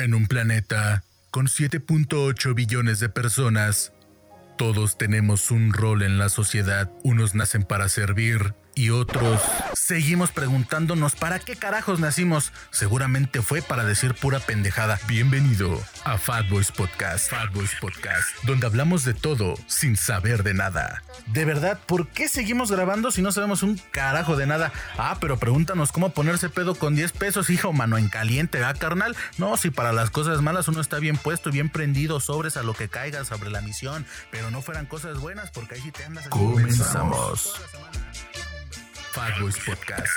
En un planeta con 7.8 billones de personas, todos tenemos un rol en la sociedad. Unos nacen para servir y otros seguimos preguntándonos para qué carajos nacimos. Seguramente fue para decir pura pendejada. Bienvenido a Fat Boys Podcast. Fat Boys Podcast, donde hablamos de todo sin saber de nada. De verdad, ¿por qué seguimos grabando si no sabemos un carajo de nada? Ah, pero pregúntanos cómo ponerse pedo con 10 pesos, hijo, mano en caliente, ¿ah, carnal? No, si para las cosas malas uno está bien puesto, bien prendido, sobres a lo que caiga sobre la misión, pero no fueran cosas buenas porque ahí sí te andas. Comenzamos. Fat Boys Podcast.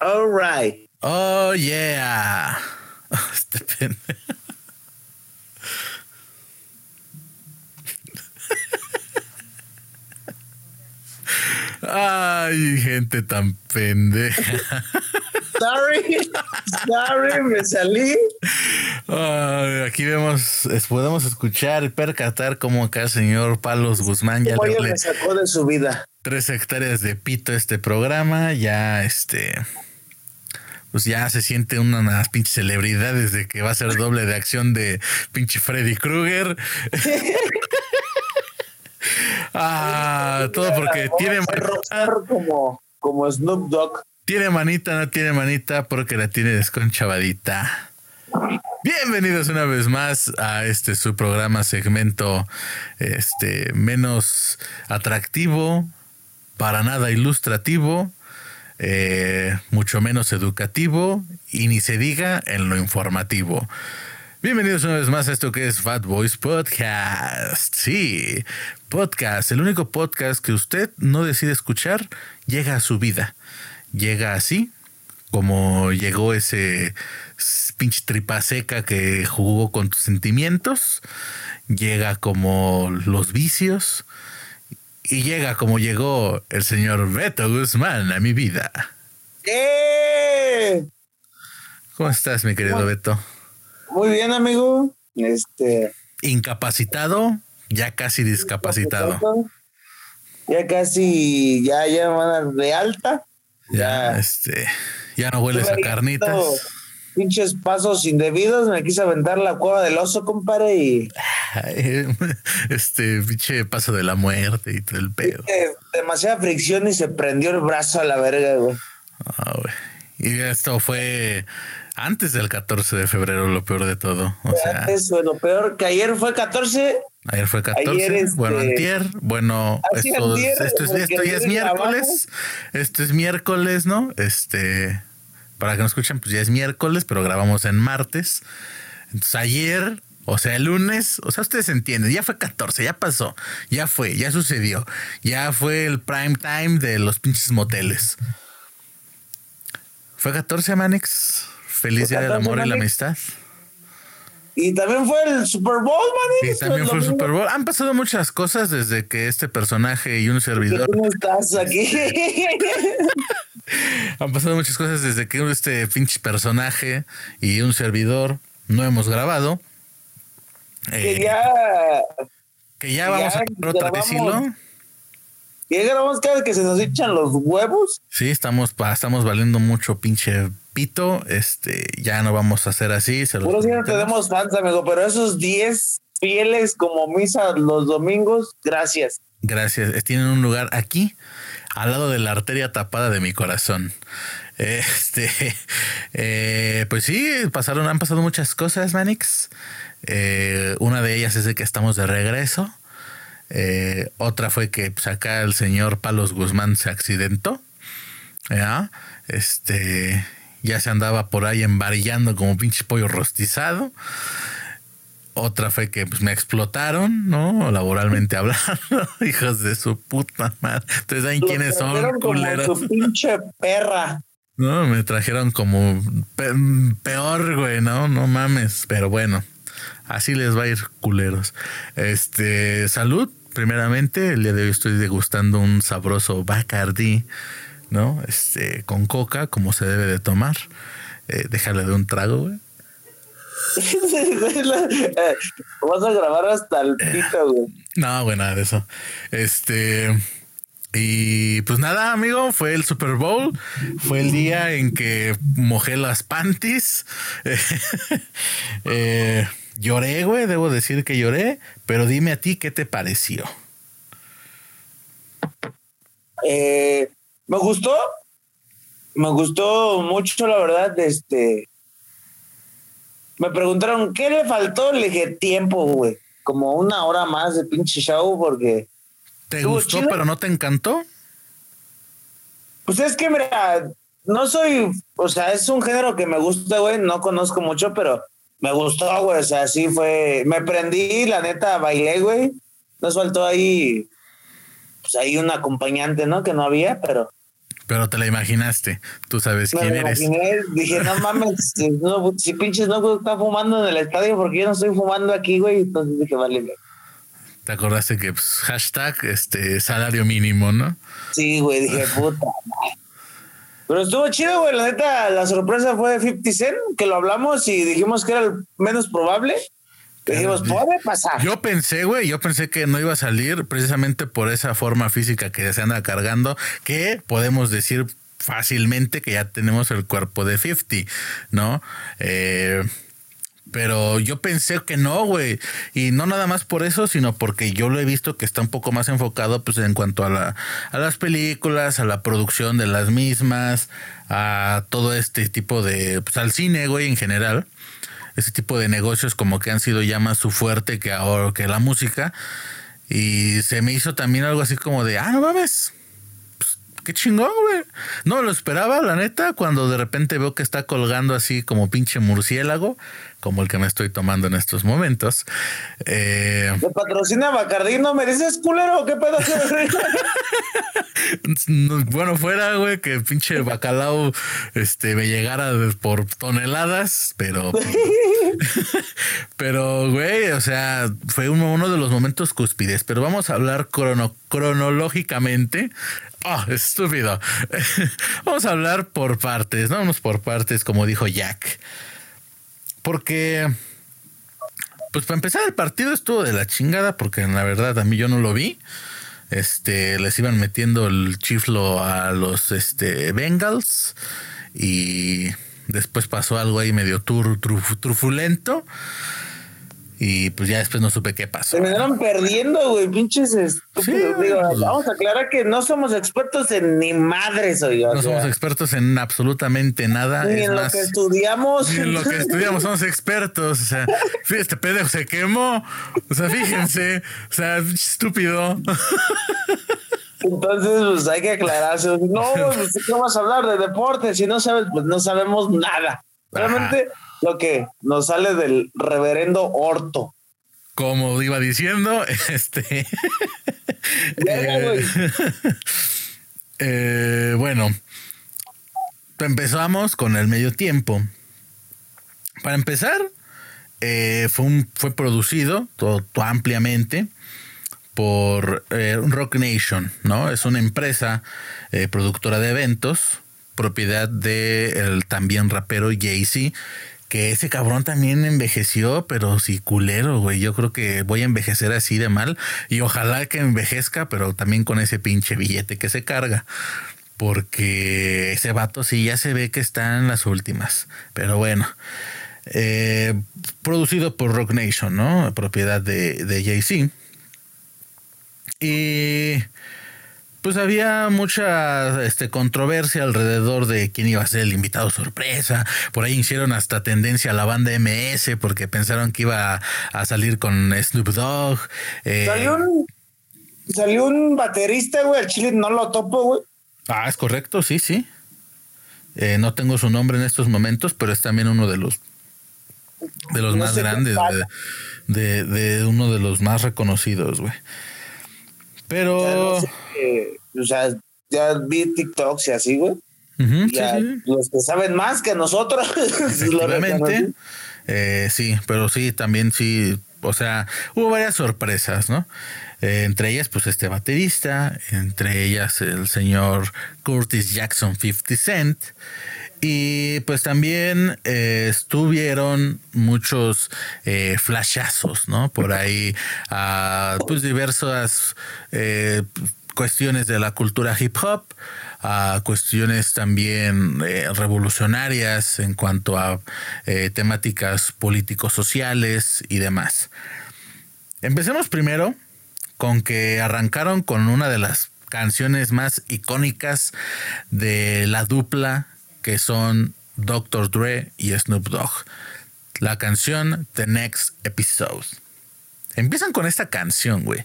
All right. Oh, yeah. Este pendejo. Ay, gente tan pendeja. Sorry, sorry, me salí. Aquí vemos, es- podemos escuchar y percatar cómo acá el señor Palos Guzmán ya Oye, le me sacó de su vida. Tres hectáreas de pito este programa, ya este pues ya se siente una, unas pinches celebridades de que va a ser doble de acción de pinche Freddy Krueger. ah, todo porque tiene manita, como, como Snoop Dogg. tiene manita, no tiene manita, porque la tiene desconchavadita. Bienvenidos una vez más a este su programa segmento este menos atractivo, para nada ilustrativo, eh, mucho menos educativo y ni se diga en lo informativo. Bienvenidos una vez más a esto que es Fat Boys Podcast. Sí, podcast, el único podcast que usted no decide escuchar, llega a su vida. Llega así, como llegó ese pinche tripa seca que jugó con tus sentimientos, llega como los vicios y llega como llegó el señor Beto Guzmán a mi vida. ¡Eh! ¿Cómo estás, mi querido Beto? Muy bien, amigo. Este. Incapacitado, ya casi discapacitado. Ya casi, ya, ya van a dar de alta. Ya, Ya. este, ya no hueles a carnitas. Pinches pasos indebidos. Me quise aventar la cueva del oso, compadre, y Este pinche paso de la muerte y todo el pedo. demasiada fricción y se prendió el brazo a la verga, güey. Ah, güey. Y esto fue antes del 14 de febrero, lo peor de todo. O sea, Antes, fue lo peor que ayer fue 14. ayer fue 14, ayer, este- bueno, antier, bueno, esto, antier, esto, es, porque esto ya es ayer miércoles, esto es miércoles, ¿no? Este, para que nos escuchen, pues ya es miércoles, pero grabamos en martes. Entonces ayer, o sea, el lunes, o sea, ustedes entienden, ya fue 14, ya pasó, ya fue, ya sucedió, ya fue el prime time de los pinches moteles. Fue 14, Manix. Feliz Día del 14, Amor y la. Amistad. Y también fue el Super Bowl, man. Y también fue el Super Bowl. Han pasado muchas cosas desde que este personaje y un servidor. no estás aquí. Han pasado muchas cosas desde que este pinche personaje y un servidor no hemos grabado. Eh, que ya, que ya vamos a hacer otra vez hilo. ya grabamos cada vez que se nos echan los huevos. Sí, estamos, estamos valiendo mucho pinche pito. Este, ya no vamos a hacer así. Se Puro sí no tenemos fans, amigo, pero esos 10 fieles como misa los domingos, gracias. Gracias. Eh, Tienen un lugar aquí, al lado de la arteria tapada de mi corazón. Este, eh, pues sí, pasaron, han pasado muchas cosas, Manix. Eh, una de ellas es de que estamos de regreso. Eh, otra fue que pues, acá el señor Palos Guzmán se accidentó. ¿ya? Este, ya se andaba por ahí embarillando como pinche pollo rostizado. Otra fue que pues, me explotaron, ¿no? Laboralmente hablando, hijos de su puta madre. Entonces, ¿saben quiénes son, como culeros? su pinche perra. No, me trajeron como pe- peor, güey, no, no mames. Pero bueno, así les va a ir culeros. Este, salud, primeramente. El día de hoy estoy degustando un sabroso Bacardi, ¿no? Este, con coca, como se debe de tomar. Eh, déjale de un trago, güey. Vas a grabar hasta el pito, güey. No, güey, nada de eso. Este. Y pues nada, amigo, fue el Super Bowl, fue el día en que mojé las panties. Eh, lloré, güey, debo decir que lloré, pero dime a ti qué te pareció. Eh, me gustó, me gustó mucho, la verdad. Este, me preguntaron qué le faltó, le dije tiempo, güey, como una hora más de pinche show porque. ¿Te gustó, pero no te encantó? Pues es que, mira, no soy, o sea, es un género que me gusta, güey, no conozco mucho, pero me gustó, güey, o sea, sí fue, me prendí, la neta, bailé, güey, nos faltó ahí, pues ahí un acompañante, ¿no? Que no había, pero... Pero te la imaginaste, tú sabes quién eres. Dije, no mames, si, pinches no está fumando en el estadio, porque yo no estoy fumando aquí, güey, entonces dije, vale. Te acordaste que pues, hashtag este salario mínimo, ¿no? Sí, güey, dije, puta. Pero estuvo chido, güey. La neta, la sorpresa fue de 50 Cent, que lo hablamos y dijimos que era el menos probable. Dijimos, puede pasar. Yo pensé, güey, yo pensé que no iba a salir precisamente por esa forma física que se anda cargando, que podemos decir fácilmente que ya tenemos el cuerpo de 50, ¿no? Eh, pero yo pensé que no, güey. Y no nada más por eso, sino porque yo lo he visto que está un poco más enfocado pues en cuanto a, la, a las películas, a la producción de las mismas, a todo este tipo de... pues al cine, güey, en general. Ese tipo de negocios como que han sido ya más su fuerte que ahora que la música. Y se me hizo también algo así como de, ah, no mames, qué chingón, güey. No lo esperaba, la neta, cuando de repente veo que está colgando así como pinche murciélago, como el que me estoy tomando en estos momentos. Eh, ¿Me patrocina Bacardí? ¿No me dices culero? ¿Qué pedo? bueno, fuera, güey, que pinche bacalao este, me llegara por toneladas, pero. pero, güey, o sea, fue uno, de los momentos cúspides. Pero vamos a hablar cronológicamente Oh, estúpido. Vamos a hablar por partes, no vamos por partes, como dijo Jack. Porque, pues para empezar, el partido estuvo de la chingada, porque en la verdad a mí yo no lo vi. Este, les iban metiendo el chiflo a los este, Bengals y después pasó algo ahí medio trufulento. Y pues ya después no supe qué pasó. Se me dieron perdiendo, güey, pinches estúpidos. Digo, pues, vamos a aclarar que no somos expertos en ni madres, hoy. No somos expertos en absolutamente nada. Ni en lo que estudiamos. Ni en lo que estudiamos somos expertos. O sea, este pedo se quemó. O sea, fíjense. O sea, estúpido. Entonces, pues hay que aclararse. No, pues, ¿qué vamos a hablar de deporte? Si no sabes, pues no sabemos nada. Realmente lo que nos sale del reverendo orto. Como iba diciendo, este. Eh, eh, bueno, empezamos con el medio tiempo. Para empezar, eh, fue, un, fue producido todo, ampliamente por Rock Nation, ¿no? Es una empresa productora de eventos, propiedad de el también rapero Jay-Z, que ese cabrón también envejeció, pero sí culero, güey. Yo creo que voy a envejecer así de mal y ojalá que envejezca, pero también con ese pinche billete que se carga. Porque ese vato sí ya se ve que está en las últimas. Pero bueno. Eh, producido por Rock Nation, ¿no? Propiedad de, de Jay-Z. Y pues había mucha este, controversia alrededor de quién iba a ser el invitado sorpresa. Por ahí hicieron hasta tendencia a la banda MS porque pensaron que iba a, salir con Snoop Dogg. Eh, salió, un, salió un baterista, güey, el chile no lo topo, güey. Ah, es correcto, sí, sí. Eh, no tengo su nombre en estos momentos, pero es también uno de los de los más grandes, de, de, uno de los más reconocidos, güey. Pero. o sea, ya vi TikToks y así, güey. Los que saben más que nosotros. Efectivamente. eh, sí, pero sí, también sí. O sea, hubo varias sorpresas, ¿no? Eh, entre ellas, pues este baterista, entre ellas el señor Curtis Jackson 50 Cent, y pues también eh, estuvieron muchos eh, flashazos, ¿no? Por ahí, a, pues diversas eh, cuestiones de la cultura hip hop, a cuestiones también eh, revolucionarias en cuanto a temáticas políticos sociales y demás. Empecemos primero con que arrancaron con una de las canciones más icónicas de la dupla que son Dr. Dre y Snoop Dogg. La canción The Next Episode. Empiezan con esta canción, güey.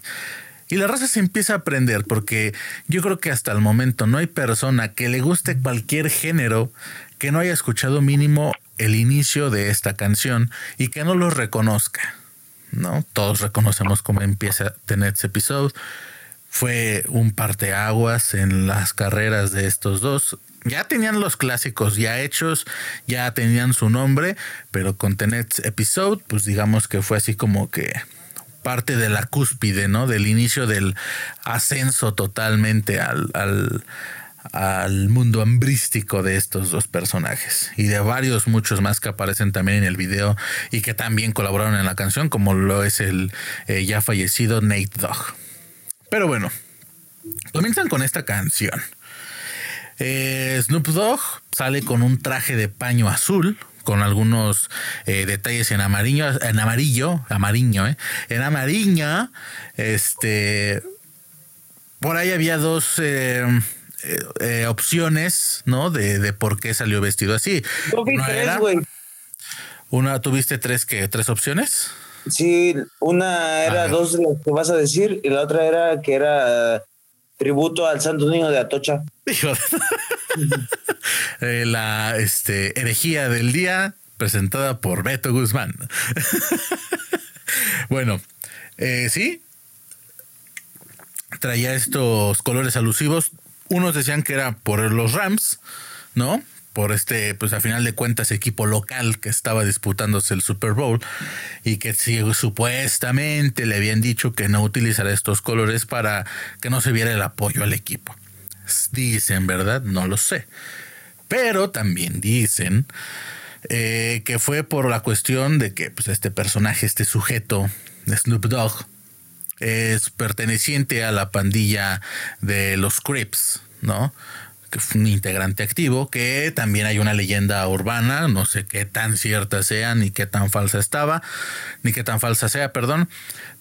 Y la raza se empieza a aprender porque yo creo que hasta el momento no hay persona que le guste cualquier género que no haya escuchado mínimo el inicio de esta canción y que no lo reconozca. ¿no? Todos reconocemos cómo empieza The Next Episode. Fue un parteaguas en las carreras de estos dos. Ya tenían los clásicos ya hechos, ya tenían su nombre, pero con The Next Episode, pues digamos que fue así como que parte de la cúspide, ¿no? Del inicio del ascenso totalmente al, al, mundo hambrístico de estos dos personajes y de varios muchos más que aparecen también en el video y que también colaboraron en la canción, como lo es el eh, ya fallecido Nate Dogg. Pero bueno, comienzan con esta canción. Eh, Snoop Dogg sale con un traje de paño azul, con algunos eh, detalles en amarillo, en amarillo, amarillo, ¿eh? En amarillo, este, por ahí había dos eh, eh, opciones, ¿no? De, de, por qué salió vestido así. Una tres, güey. Una, ¿tuviste tres que tres opciones? Sí, una era dos de las que vas a decir y la otra era que era tributo al Santo Niño de Atocha. Eh, la este, herejía del día presentada por Beto Guzmán. bueno, eh, sí, traía estos colores alusivos. Unos decían que era por los Rams, ¿no? Por este, pues a final de cuentas, equipo local que estaba disputándose el Super Bowl y que si, supuestamente le habían dicho que no utilizara estos colores para que no se viera el apoyo al equipo. Dicen, ¿verdad? No lo sé. Pero también dicen eh, que fue por la cuestión de que pues, este personaje, este sujeto, Snoop Dogg, es perteneciente a la pandilla de los Crips, ¿no? Que fue un integrante activo, que también hay una leyenda urbana, no sé qué tan cierta sea, ni qué tan falsa estaba, ni qué tan falsa sea, perdón,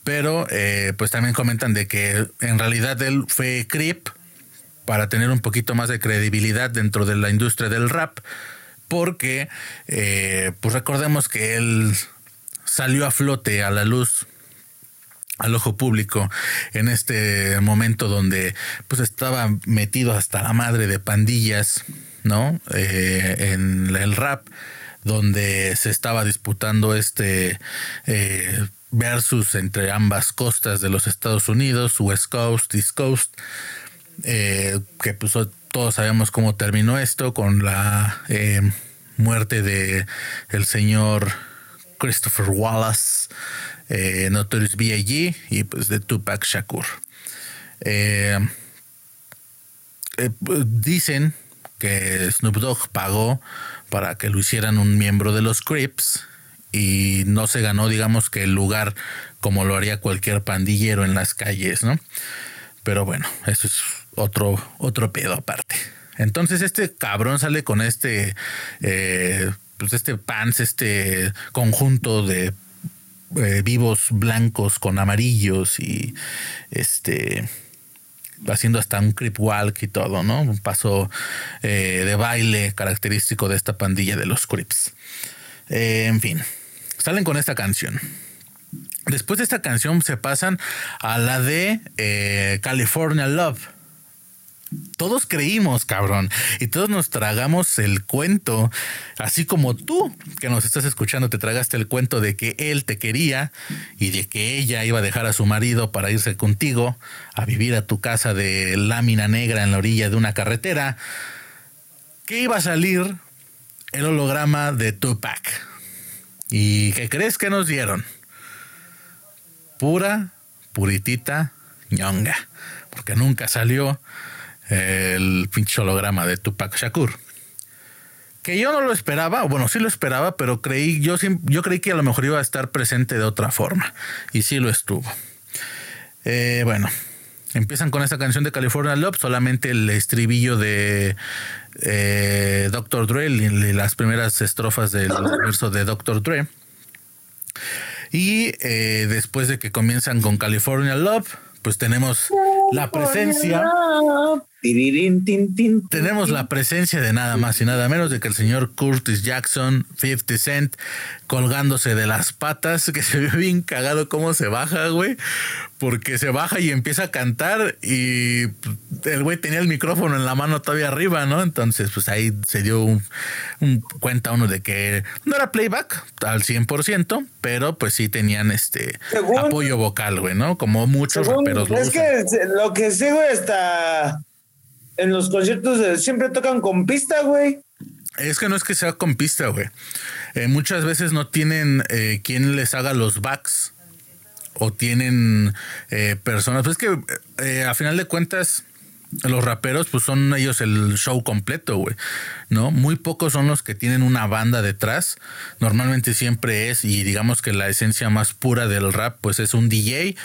pero eh, pues también comentan de que en realidad él fue Crip, para tener un poquito más de credibilidad dentro de la industria del rap, porque eh, pues recordemos que él salió a flote a la luz al ojo público en este momento donde pues estaba metido hasta la madre de pandillas, ¿no? Eh, en el rap, donde se estaba disputando este eh, versus entre ambas costas de los Estados Unidos, West Coast, East Coast, eh, que pues todos sabemos cómo terminó esto con la muerte de el señor Christopher Wallace, eh, Notorious B.I.G. y pues de Tupac Shakur. Eh, dicen que Snoop Dogg pagó para que lo hicieran un miembro de los Crips y no se ganó, digamos, que el lugar como lo haría cualquier pandillero en las calles, ¿no? Pero bueno, eso es otro, otro pedo aparte. Entonces este cabrón sale con este, eh, pues este pants, este conjunto de eh, vivos blancos con amarillos y este haciendo hasta un creep walk y todo, ¿no? Un paso eh, de baile característico de esta pandilla de los creeps. en fin, salen con esta canción. Después de esta canción se pasan a la de California Love todos creímos, cabrón, y todos nos tragamos el cuento, así como tú que nos estás escuchando te tragaste el cuento de que él te quería y de que ella iba a dejar a su marido para irse contigo a vivir a tu casa de lámina negra en la orilla de una carretera, que iba a salir el holograma de Tupac. ¿Y qué crees que nos dieron? Pura, puritita, ñonga, porque nunca salió el pinche holograma de Tupac Shakur. Que yo no lo esperaba, bueno, sí lo esperaba, pero creí, yo, yo creí que a lo mejor iba a estar presente de otra forma. Y sí lo estuvo. Eh, bueno, Empiezan con esta canción de California Love, solamente el estribillo de eh, Dr. Dre, las primeras estrofas del verso de Dr. Dre. Y eh, después de que comienzan con California Love, pues tenemos la presencia. Tenemos la presencia de nada más y nada menos de que el señor Curtis Jackson, 50 Cent, colgándose de las patas, que se ve bien cagado cómo se baja, güey, porque se baja y empieza a cantar y el güey tenía el micrófono en la mano todavía arriba, ¿no? Entonces, pues ahí se dio un, cuenta uno de que no era playback al 100%, pero pues sí tenían este apoyo vocal, güey, ¿no? Como muchos raperos. es que lo que güey, está en los conciertos siempre tocan con pista, güey. Es que no es que sea con pista, güey. Eh, muchas veces no tienen eh, quien les haga los backs o tienen eh, personas. Pues es que a final de cuentas los raperos pues son ellos el show completo, güey, ¿no? Muy pocos son los que tienen una banda detrás. Normalmente siempre es, y digamos que la esencia más pura del rap pues es un DJ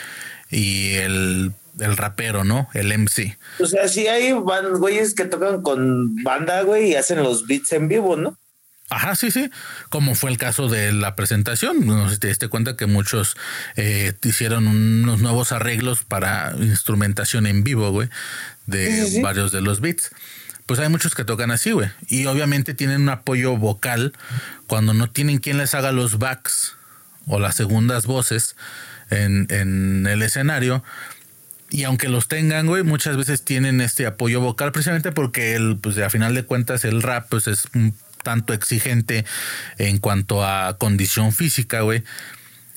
y el el rapero, ¿no? El MC. O sea, sí hay güeyes que tocan con banda, güey, y hacen los beats en vivo, ¿no? Ajá, sí, sí. Como fue el caso de la presentación. No sé si te diste cuenta que muchos eh, hicieron unos nuevos arreglos para instrumentación en vivo, güey, de varios de los beats. Pues hay muchos que tocan así, güey. Y obviamente tienen un apoyo vocal cuando no tienen quien les haga los backs o las segundas voces en, en el escenario y aunque los tengan, güey, muchas veces tienen este apoyo vocal precisamente porque el, pues a final de cuentas el rap pues es un tanto exigente en cuanto a condición física, güey.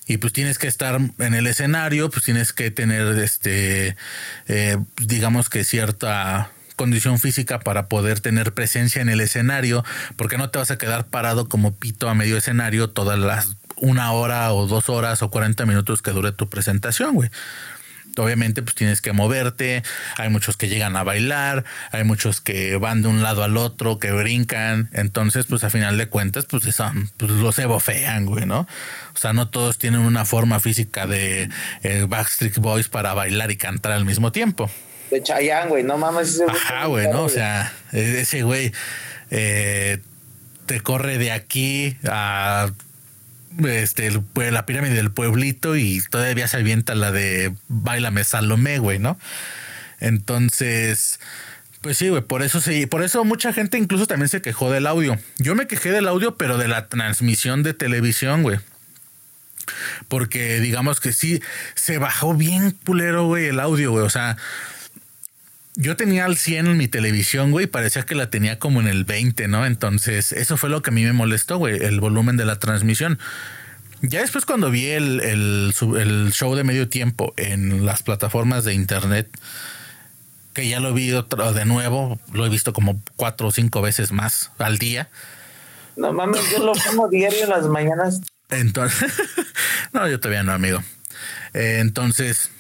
Y pues tienes que estar en el escenario, pues tienes que tener este, eh, digamos que cierta condición física para poder tener presencia en el escenario, porque no te vas a quedar parado como pito a medio escenario todas las una hora o dos horas o 40 minutos que dure tu presentación, güey obviamente pues tienes que moverte, hay muchos que llegan a bailar, hay muchos que van de un lado al otro, que brincan, entonces pues a final de cuentas pues, son, pues los ebofean, güey, ¿no? O sea, no todos tienen una forma física de eh, Backstreet Boys para bailar y cantar al mismo tiempo. De Chayanne, güey, no mames. Ajá, güey, ¿no? O sea, e-, ese güey eh, te corre de aquí a este, la pirámide del pueblito y todavía se avienta la de Bailame Salomé, güey, ¿no? Entonces, pues sí, güey, por eso sí, por eso mucha gente incluso también se quejó del audio. Yo me quejé del audio, pero de la transmisión de televisión, güey. Porque digamos que sí, se bajó bien pulero, güey, el audio, güey. O sea, yo tenía al 100 en mi televisión, güey, parecía que la tenía como en el 20, ¿no? Entonces, eso fue lo que a mí me molestó, güey, el volumen de la transmisión. Ya después cuando vi el, el, show de medio tiempo en las plataformas de internet, que ya lo vi de nuevo, lo he visto como cuatro o cinco veces más al día. No mames, yo lo pongo diario en las mañanas. Entonces, no, yo todavía no, amigo. Eh, entonces,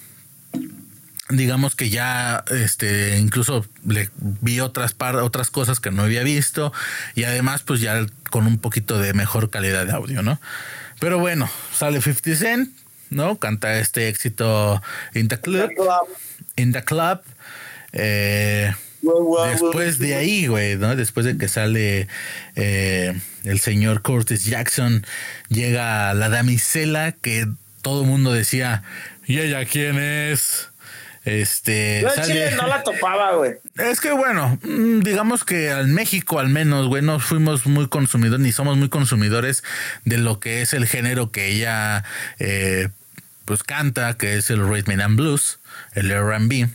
digamos que ya este incluso le vi otras otras cosas que no había visto y además pues ya con un poquito de mejor calidad de audio, ¿no? Pero bueno, sale 50 Cent, ¿no? Canta este éxito In the Club. In the Club. Eh, después de ahí, güey, ¿no? Después de que sale eh, el señor Curtis Jackson, llega la damisela que todo el mundo decía, ¿y ella quién es? Este. no la topaba, güey. Es que bueno, mm, digamos que en México al menos, güey, no fuimos muy consumidores, ni somos muy consumidores de lo que es el género que ella eh, pues canta, que es el rhythm and blues, el R&B.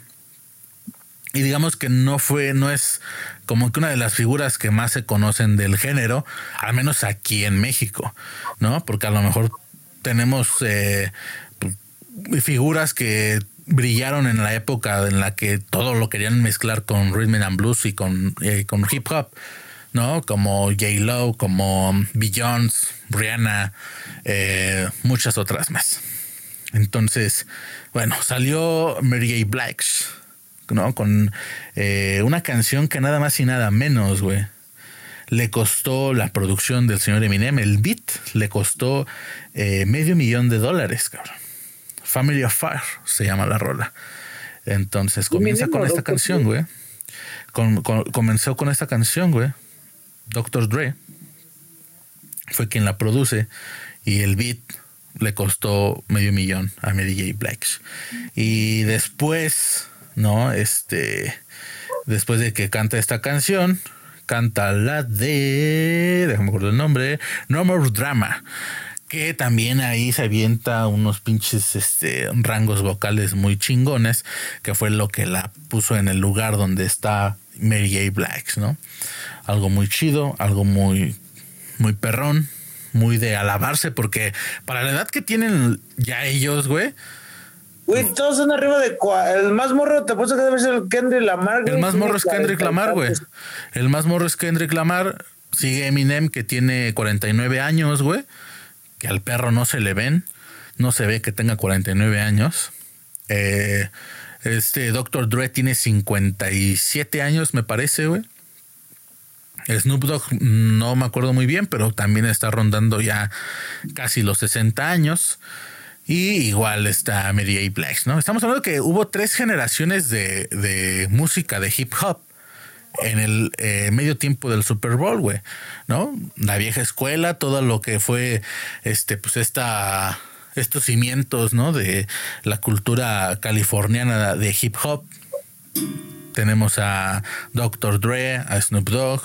Y digamos que no fue, no es como que una de las figuras que más se conocen del género, al menos aquí en México, ¿no? Porque a lo mejor tenemos eh, figuras que brillaron en la época en la que todo lo querían mezclar con rhythm and blues y con, eh, con hip hop, ¿no? Como J. Lo, como Beyoncé, Rihanna, eh, muchas otras más. Entonces, bueno, salió Mary J. Blige, ¿no? Con eh, una canción que nada más y nada menos, güey. Le costó la producción del señor Eminem, el beat, le costó medio millón de dólares, cabrón. Family of Fire se llama la rola. Entonces comienza con esta canción, güey. comenzó con esta canción, güey. Dr. Dre fue quien la produce y el beat le costó medio millón a Mary J. Blige. Y después, ¿no? Este, después de que canta esta canción, canta la de, déjame acordar el nombre, No More Drama que también ahí se avienta unos pinches este, rangos vocales muy chingones, que fue lo que la puso en el lugar donde está Mary J. Blacks, ¿no? Algo muy chido, algo muy, muy perrón, muy de alabarse, porque para la edad que tienen ya ellos, güey. Güey, todos son arriba de el más morro, te puedo que debe ser Kendrick Lamar. El más morro es Kendrick Lamar, güey. El más morro es Kendrick Lamar. Sigue Eminem, que tiene 49 años, güey que al perro no se le ven, no se ve que tenga 49 años. Eh, este Dr. Dre tiene 57 años, me parece, güey. Snoop Dogg no me acuerdo muy bien, pero también está rondando ya casi los 60 años. Y igual está Mary A. Black, ¿no? Estamos hablando que hubo tres generaciones de, de música de hip hop en el eh, medio tiempo del Super Bowl, güey, ¿no? La vieja escuela, todo lo que fue, este, pues esta, estos cimientos, ¿no? De la cultura californiana de hip hop. Tenemos a Dr. Dre, a Snoop Dogg,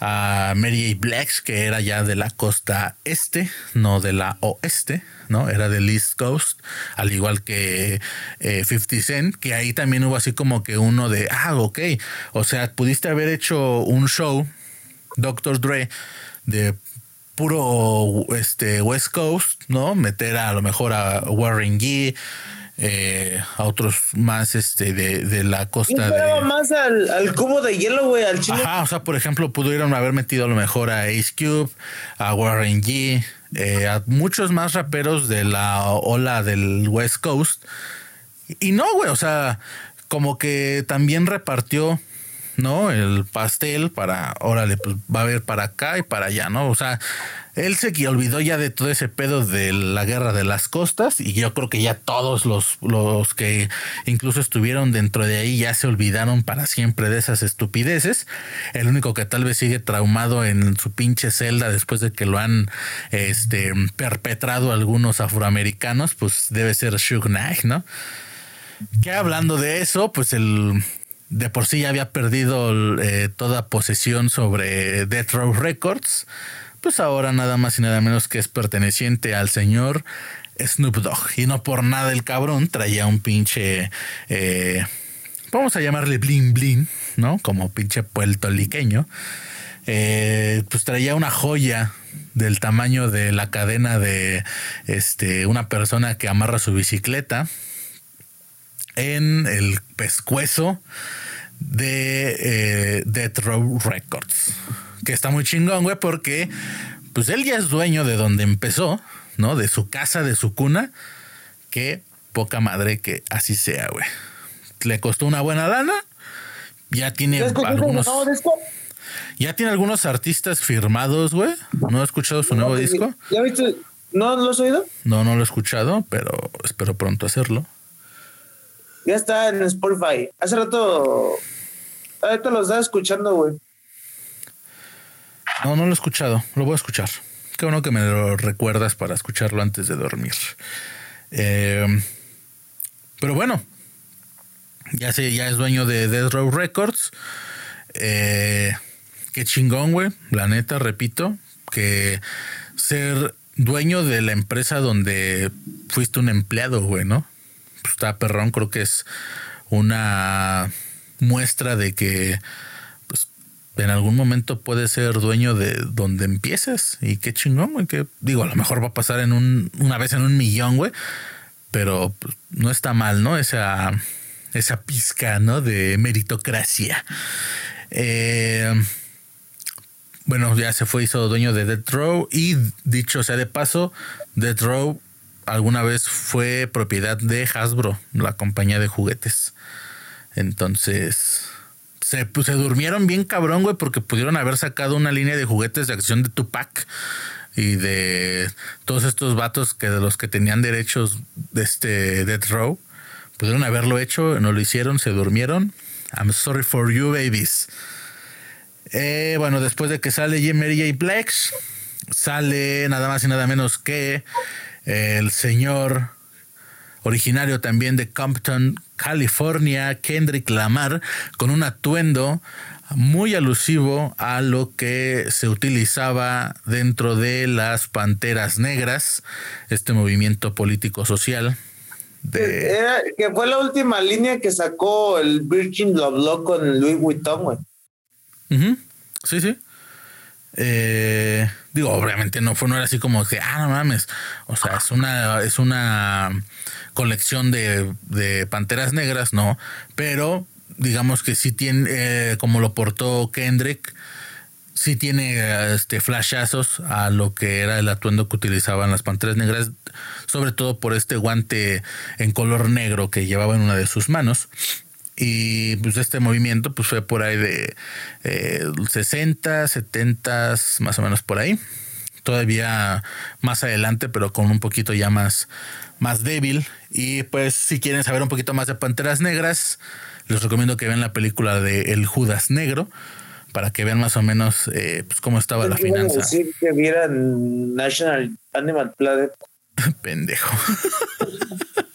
a Mary A. Blacks, que era ya de la costa este, no de la oeste, ¿no? Era del East Coast, al igual que 50 eh, Cent, que ahí también hubo así como que uno de, ah, ok, o sea, pudiste haber hecho un show, Dr. Dre, de puro este, West Coast, ¿no? Meter a, a lo mejor a Warren G, eh, a otros más este de, de la costa de más al, cubo de hielo güey al chile Ajá, o sea por ejemplo pudieron haber metido a lo mejor a Ace Cube a Warren G eh, a muchos más raperos de la ola del West Coast y no güey o sea como que también repartió ¿no? El pastel para, órale, pues va a haber para acá y para allá, ¿no? O sea, él se olvidó ya de todo ese pedo de la guerra de las costas y yo creo que ya todos los, los que incluso estuvieron dentro de ahí ya se olvidaron para siempre de esas estupideces. El único que tal vez sigue traumado en su pinche celda después de que lo han este, perpetrado algunos afroamericanos, pues debe ser Shug Knight, ¿no? Que hablando de eso, pues el de por sí ya había perdido eh, toda posesión sobre Death Row Records pues ahora nada más y nada menos que es perteneciente al señor Snoop Dogg. Y no por nada el cabrón traía un pinche, eh, vamos a llamarle blin blin, ¿no? Como pinche puertoliqueño. Eh, pues traía una joya del tamaño de la cadena de este, una persona que amarra su bicicleta en el pescuezo de eh, Death Row Records que está muy chingón, güey, porque pues él ya es dueño de donde empezó, ¿no? De su casa, de su cuna, que poca madre que así sea, güey. Le costó una buena lana, ya tiene algunos... Ya tiene algunos artistas firmados, güey. ¿No he escuchado su nuevo disco? ¿Ya viste? ¿No lo has oído? No, no lo he escuchado, pero espero pronto hacerlo. Ya está en Spotify. Hace rato. Ahorita lo estaba escuchando, güey. No, no lo he escuchado. Lo voy a escuchar. Qué bueno que me lo recuerdas para escucharlo antes de dormir. Eh, pero bueno, ya sé, ya es dueño de Death Row Records. Eh, qué chingón, güey. La neta, repito, que ser dueño de la empresa donde fuiste un empleado, güey, ¿no? Pues está perrón, creo que es una muestra de que en algún momento puedes ser dueño de donde empieces. Y qué chingón, güey. Que digo, a lo mejor va a pasar en un, una vez en un millón, güey. Pero pues, no está mal, ¿no? Esa, esa pizca, ¿no? De meritocracia. Eh, bueno, ya se fue, hizo dueño de Death Row. Y dicho sea de paso, Death Row alguna vez fue propiedad de Hasbro, la compañía de juguetes. Entonces, pues, se, durmieron bien cabrón, güey, porque pudieron haber sacado una línea de juguetes de acción de Tupac y de todos estos vatos que de los que tenían derechos de este Death Row, Pudieron haberlo hecho, no lo hicieron, se durmieron. I'm sorry for you, babies. Eh, bueno, después de que sale Mary J. Plex, sale nada más y nada menos que el señor originario también de Compton, California, Kendrick Lamar, con un atuendo muy alusivo a lo que se utilizaba dentro de las Panteras Negras, este movimiento político social. De... que fue la última línea que sacó el Virgin Love con Louis Vuitton, güey. Sí, sí. Eh, digo, obviamente no fue, no era así como que, ah, no mames. O sea, es una, es una colección de, de panteras negras, no. Pero digamos que sí tiene, eh, como lo portó Kendrick, sí tiene este flashazos a lo que era el atuendo que utilizaban las panteras negras, sobre todo por este guante en color negro que llevaba en una de sus manos. Y pues este movimiento pues fue por ahí de 60, eh, 70, más o menos por ahí. Todavía más adelante, pero con un poquito ya más, más débil. Y pues si quieren saber un poquito más de Panteras Negras, les recomiendo que vean la película de El Judas Negro para que vean más o menos eh, pues cómo estaba la finanza. decir que vieran National Animal Planet. Pendejo.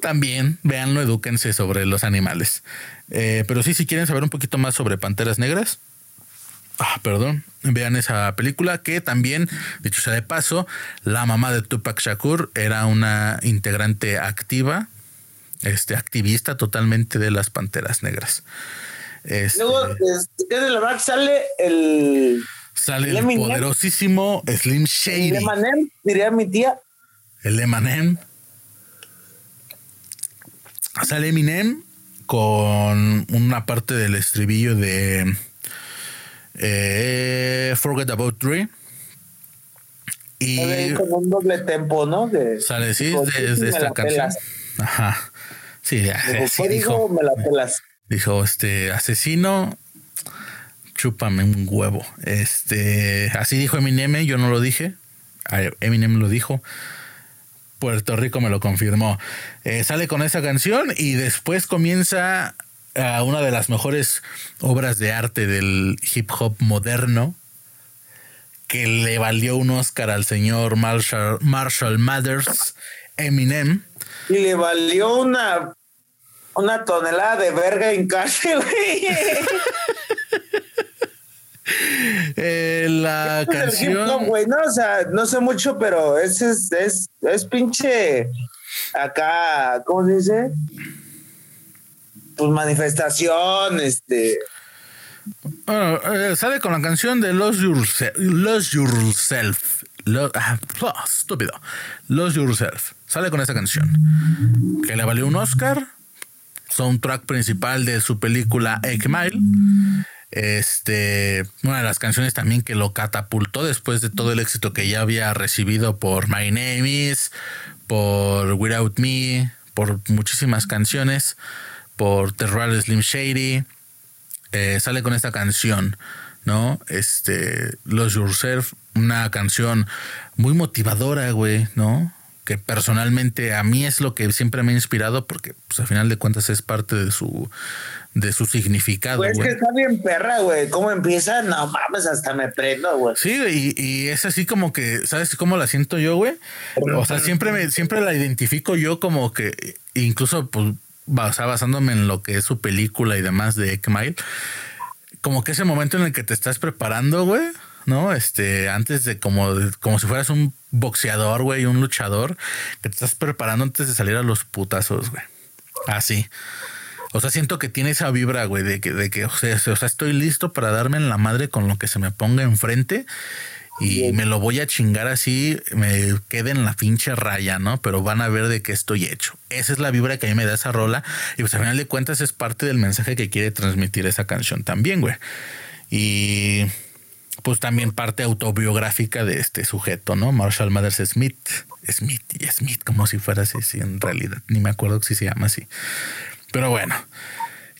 También, véanlo, edúquense sobre los animales. Eh, pero sí, si quieren saber un poquito más sobre Panteras Negras, ah, perdón, vean esa película que también, dicho sea de paso, la mamá de Tupac Shakur era una integrante activa este activista totalmente de las panteras negras. Este, Luego, desde la verdad sale el. Sale el, poderosísimo Slim Shady. El Emanem, diría mi tía. El Emanem. Sale Eminem con una parte del estribillo de eh, Forget About Dre. Y con un doble tempo, ¿no? De, sale, sí, desde esta canción. Ajá. Sí, así dijo, me la pelas. Dijo, este, asesino, chúpame un huevo. Este, así dijo Eminem, yo no lo dije. Eminem lo dijo. Puerto Rico me lo confirmó. Eh, sale con esa canción y después comienza a una de las mejores obras de arte del hip hop moderno que le valió un Oscar al señor Marshall, Marshall Mathers, Eminem y le valió una, una tonelada de verga en casa, güey. Eh, la canción. No, güey, no, o sea, no sé mucho, pero es, es, es, es pinche acá, ¿cómo se dice? Pues manifestación, este. Bueno, eh, sale con la canción de Lost Yourself. Lost Yourself. Ah, estúpido. Lost Yourself. Sale con esta canción. Que le valió un Oscar. Soundtrack principal de su película Egg Mile. Este, una de las canciones también que lo catapultó después de todo el éxito que ya había recibido por My Name Is, por Without Me, por muchísimas canciones, por Terror Slim Shady. Eh, sale con esta canción. ¿no? Este, Los Yourself, una canción muy motivadora, güey, ¿no? Que personalmente a mí es lo que siempre me ha inspirado porque, pues, al final de cuentas es parte de su, de su significado. Pues que está bien perra, güey. ¿Cómo empieza? No mames, hasta me prendo, güey. Sí, y, y, es así como que, ¿sabes cómo la siento yo, güey? O sea, siempre me, siempre la identifico yo como que, incluso, pues, basándome en lo que es su película y demás de Ekmail como que ese momento en el que te estás preparando, güey, ¿no? Este, antes de como, como si fueras un boxeador, güey, un luchador, que te estás preparando antes de salir a los putazos, güey. Así. O sea, siento que tiene esa vibra, güey, de que, de que o, sea, o sea, estoy listo para darme en la madre con lo que se me ponga enfrente y me lo voy a chingar así, me quede en la pinche raya, ¿no? Pero van a ver de qué estoy hecho. Esa es la vibra que a mí me da esa rola. Y pues al final de cuentas es parte del mensaje que quiere transmitir esa canción también, güey. Y pues también parte autobiográfica de este sujeto, ¿no? Marshall Mathers Smith. Smith y Smith, como si fuera así, sí, en realidad. Ni me acuerdo si se llama así. Pero bueno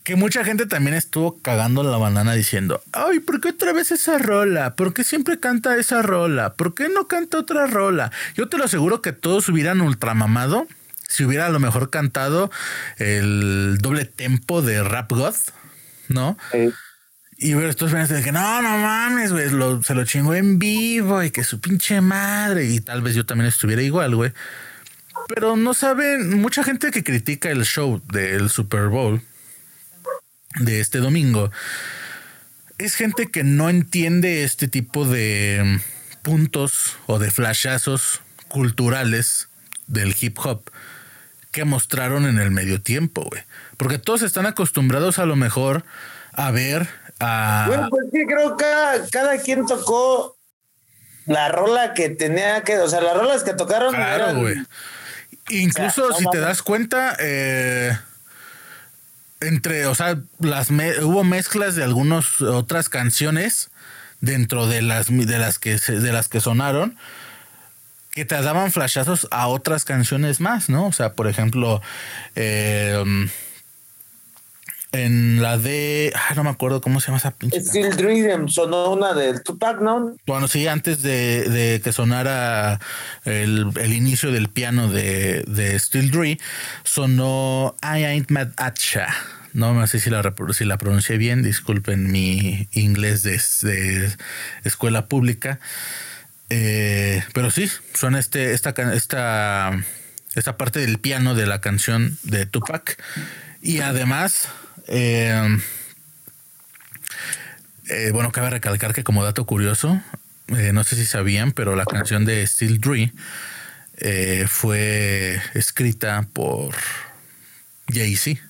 que mucha gente también estuvo cagando la banana diciendo, ay, ¿por qué otra vez esa rola? ¿Por qué siempre canta esa rola? ¿Por qué no canta otra rola? Yo te lo aseguro que todos hubieran ultramamado si hubiera a lo mejor cantado el doble tempo de Rap God, ¿no? Y ver estos fans de que no, no mames, güey, se lo chingó en vivo y que su pinche madre. Y tal vez yo también estuviera igual, güey. Pero no saben, mucha gente que critica el show del Super Bowl de este domingo es gente que no entiende este tipo de puntos o de flashazos culturales del hip hop que mostraron en el medio tiempo, güey. Porque todos están acostumbrados a lo mejor a ver a... Bueno, pues sí, creo que cada, quien tocó la rola que tenía que... O sea, las rolas que tocaron... Claro, güey. Incluso si te das cuenta... Eh, entre, o sea, las hubo mezclas de algunas otras canciones dentro de las de las que de las que sonaron que te daban flashazos a otras canciones más, ¿no? O sea, por ejemplo, eh, en la de. no me acuerdo cómo se llama esa pinche. Steel Dream sonó una del Tupac, ¿no? Bueno, sí, antes de, que sonara el, inicio del piano de, de Steel Dream, sonó I Ain't Mad at Ya. No sé si la, si la pronuncié bien, disculpen mi inglés de, de escuela pública. Eh, pero sí, suena este, esta, esta, esta parte del piano de la canción de Tupac. Y además, eh, eh, bueno, cabe recalcar que como dato curioso, no sé si sabían, pero la canción de Steel Dream fue escrita por Jay-Z.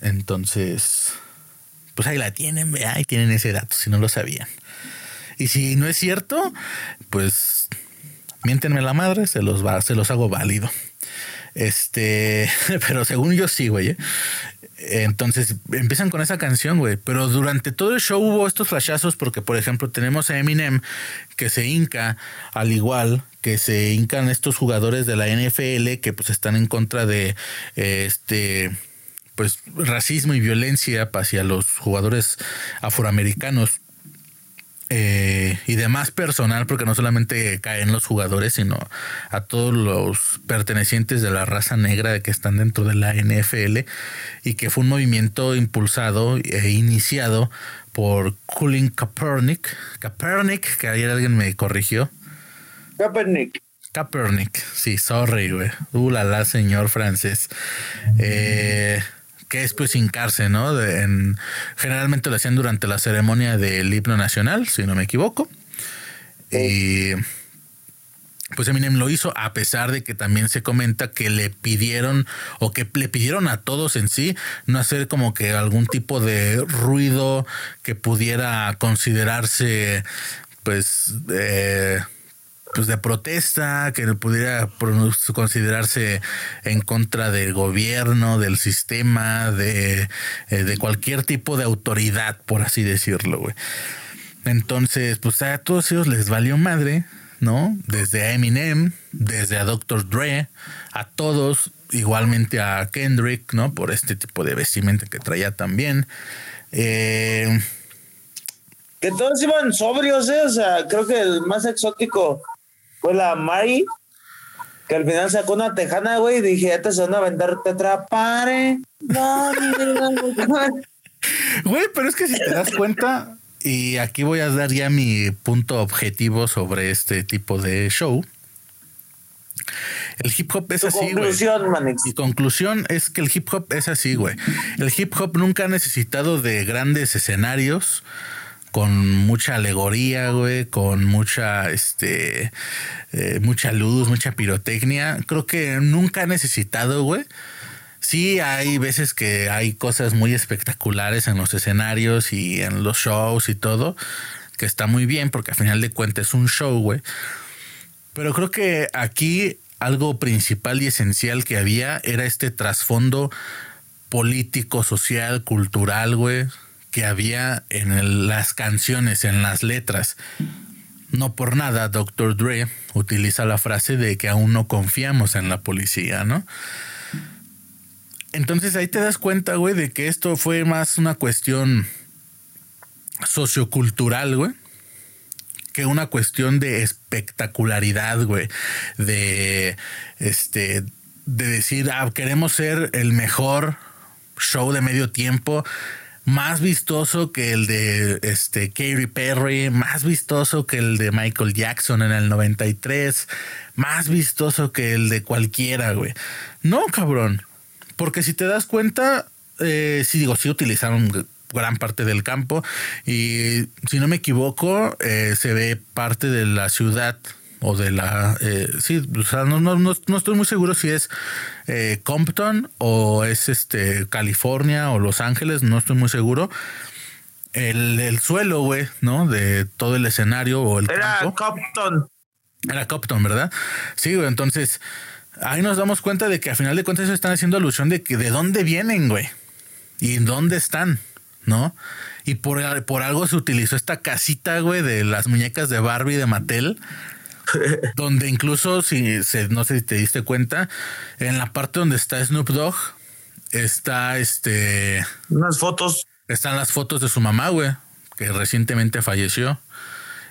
Entonces, pues ahí la tienen, ahí tienen ese dato, si no lo sabían. Y si no es cierto, pues miéntenme la madre, se los va, se los hago válido. Este, pero según yo sí, güey. ¿eh? Entonces empiezan con esa canción, güey. Pero durante todo el show hubo estos flashazos porque, por ejemplo, tenemos a Eminem que se hinca, al igual que se hincan estos jugadores de la NFL que pues están en contra de este pues racismo y violencia hacia los jugadores afroamericanos eh, y demás personal, porque no solamente caen los jugadores, sino a todos los pertenecientes de la raza negra que están dentro de la NFL y que fue un movimiento impulsado e iniciado por Colin Kaepernick. Kaepernick, que ayer alguien me corrigió. Kaepernick. Kaepernick, sí, sorry, güey. Uh, la, la, señor francés. Eh, que es pues hincarse, ¿no? en, generalmente lo hacían durante la ceremonia del himno nacional, si no me equivoco. Y pues Eminem lo hizo a pesar de que también se comenta que le pidieron o que le pidieron a todos en sí no hacer como que algún tipo de ruido que pudiera considerarse pues eh, pues de protesta que pudiera considerarse en contra del gobierno, del sistema, de, eh, de cualquier tipo de autoridad, por así decirlo, güey. Entonces, pues a todos ellos les valió madre, ¿no? Desde a Eminem, desde a Dr. Dre, a todos, igualmente a Kendrick, ¿no? Por este tipo de vestimenta que traía también. Eh, que todos iban sobrios, ¿eh? O sea, creo que el más exótico fue la Mari, que al final sacó una tejana, güey, y dije, ya te se van a vender tetrapare. No, Güey, pero es que si te das cuenta, y aquí voy a dar ya mi punto objetivo sobre este tipo de show. El hip hop es así, güey. Conclusión, Mi conclusión es que el hip hop es así, güey. El hip hop nunca ha necesitado de grandes escenarios con mucha alegoría, güey, con mucha, este, eh, mucha luz, mucha pirotecnia. Creo que nunca ha necesitado, güey. Sí, hay veces que hay cosas muy espectaculares en los escenarios y en los shows y todo, que está muy bien porque al final de cuentas es un show, güey. Pero creo que aquí algo principal y esencial que había era este trasfondo político, social, cultural, güey, que había en las canciones, en las letras. No por nada, Dr. Dre utiliza la frase de que aún no confiamos en la policía, ¿no? Entonces ahí te das cuenta, güey, de que esto fue más una cuestión sociocultural, güey, que una cuestión de espectacularidad, güey, de este de decir, ah, queremos ser el mejor show de medio tiempo, más vistoso que el de este Katy Perry, más vistoso que el de Michael Jackson en el 93, más vistoso que el de cualquiera, güey. No, cabrón. Porque si te das cuenta, eh, sí digo, sí utilizaron gran parte del campo y si no me equivoco eh, se ve parte de la ciudad o de la eh, sí o sea no, no, no, estoy muy seguro si es eh, Compton o es este California o Los Ángeles no estoy muy seguro. El, el suelo güey no de todo el escenario o el era Compton. Era Compton verdad sí güey entonces ahí nos damos cuenta de que a final de cuentas están haciendo alusión de que de dónde vienen güey y dónde están ¿no? Y por, por algo se utilizó esta casita, güey, de las muñecas de Barbie de Mattel. donde incluso, si se, no sé si te diste cuenta, en la parte donde está Snoop Dogg, está este. Unas fotos. Están las fotos de su mamá, güey, que recientemente falleció.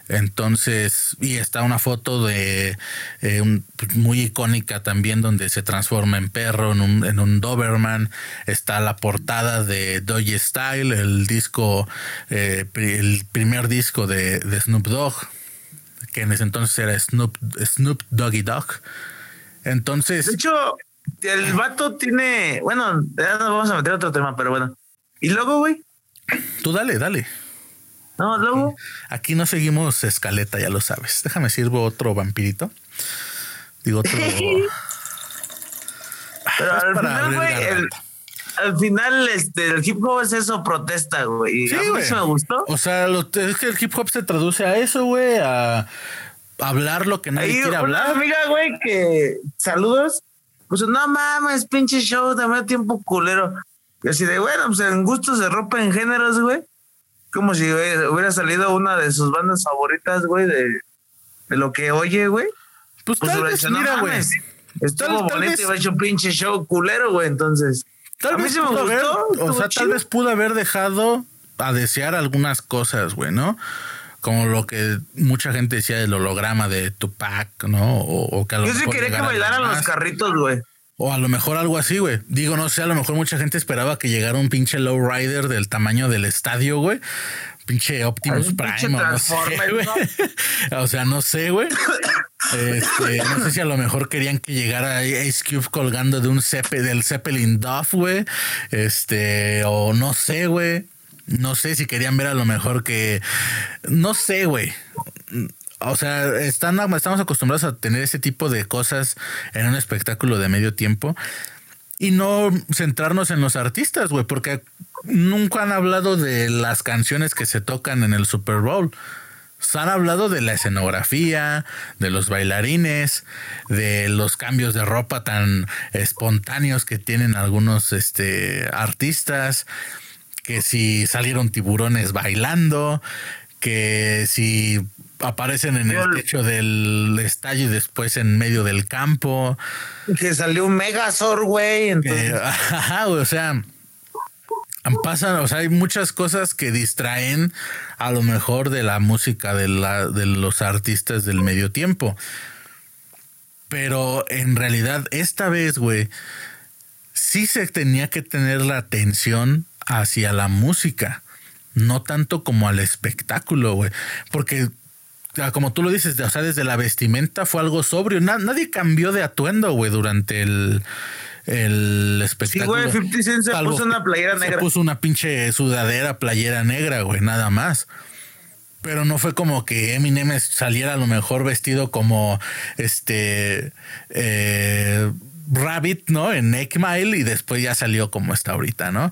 Entonces, y está una foto de eh, pues, muy icónica también donde se transforma en perro, en un, en un Doberman. Está la portada de Doggy Style, el disco, eh, el primer disco de, Snoop Dogg, que en ese entonces era Snoop, Snoop Doggy Dog. Entonces. De hecho, el vato tiene. Bueno, ya nos vamos a meter otro tema, pero bueno. Y luego, güey. Tú dale, dale. No, luego. Aquí no seguimos escaleta, ya lo sabes. Déjame sirvo otro vampirito. Digo otro. Pero al final, güey, al final, este, el hip hop es eso, protesta, güey. Sí, a mí me gustó. O sea, es que el hip hop se traduce a eso, güey, a hablar lo que nadie quiere hablar. amiga, güey, que saludos. Pues no mames, pinche show, dame tiempo culero. Y así de, bueno, pues en gustos se rompen géneros, güey como si hubiera salido una de sus bandas favoritas, güey, de, lo que oye, güey. Pues, pues tal vez, mira, güey. Estuvo bonito y ha hecho un pinche show culero, güey, entonces. Tal a vez sí me gustó. o sea, tal vez pudo haber dejado a desear algunas cosas, güey, ¿no? Como lo que mucha gente decía del holograma de Tupac, ¿no? O, que a Yo sí quería que bailaran los carritos, güey. O a lo mejor algo así, güey. Digo, no sé, a lo mejor mucha gente esperaba que llegara un pinche lowrider del tamaño del estadio, güey. Pinche Optimus Prime, no sé, güey. o sea, no sé, güey. Este, no sé si a lo mejor querían que llegara Ace Cube colgando de un Zeppelin, del Zeppelin Duff, güey. Este, o no sé, güey. No sé si querían ver a lo mejor que. No sé, güey o sea, están, estamos acostumbrados a tener ese tipo de cosas en un espectáculo de medio tiempo y no centrarnos en los artistas, güey, porque nunca han hablado de las canciones que se tocan en el Super Bowl. Se han hablado de la escenografía, de los bailarines, de los cambios de ropa tan espontáneos que tienen algunos este, artistas, que si salieron tiburones bailando, que si aparecen en el techo del estadio y después en medio del campo. Que salió un Megazord, güey. ajá, o sea, pasan, o sea, hay muchas cosas que distraen a lo mejor de la música de, la, de los artistas del medio tiempo. Pero en realidad, esta vez, güey, sí se tenía que tener la atención hacia la música no tanto como al espectáculo, güey. Porque como tú lo dices, o sea, desde la vestimenta fue algo sobrio. nadie cambió de atuendo, güey, durante el, el espectáculo. Sí, güey, 50 Cent se puso una playera negra. Se puso una pinche sudadera, playera negra, güey, nada más. Pero no fue como que Eminem saliera a lo mejor vestido como este eh, Rabbit, ¿no? En Mile y después ya salió como está ahorita, ¿no?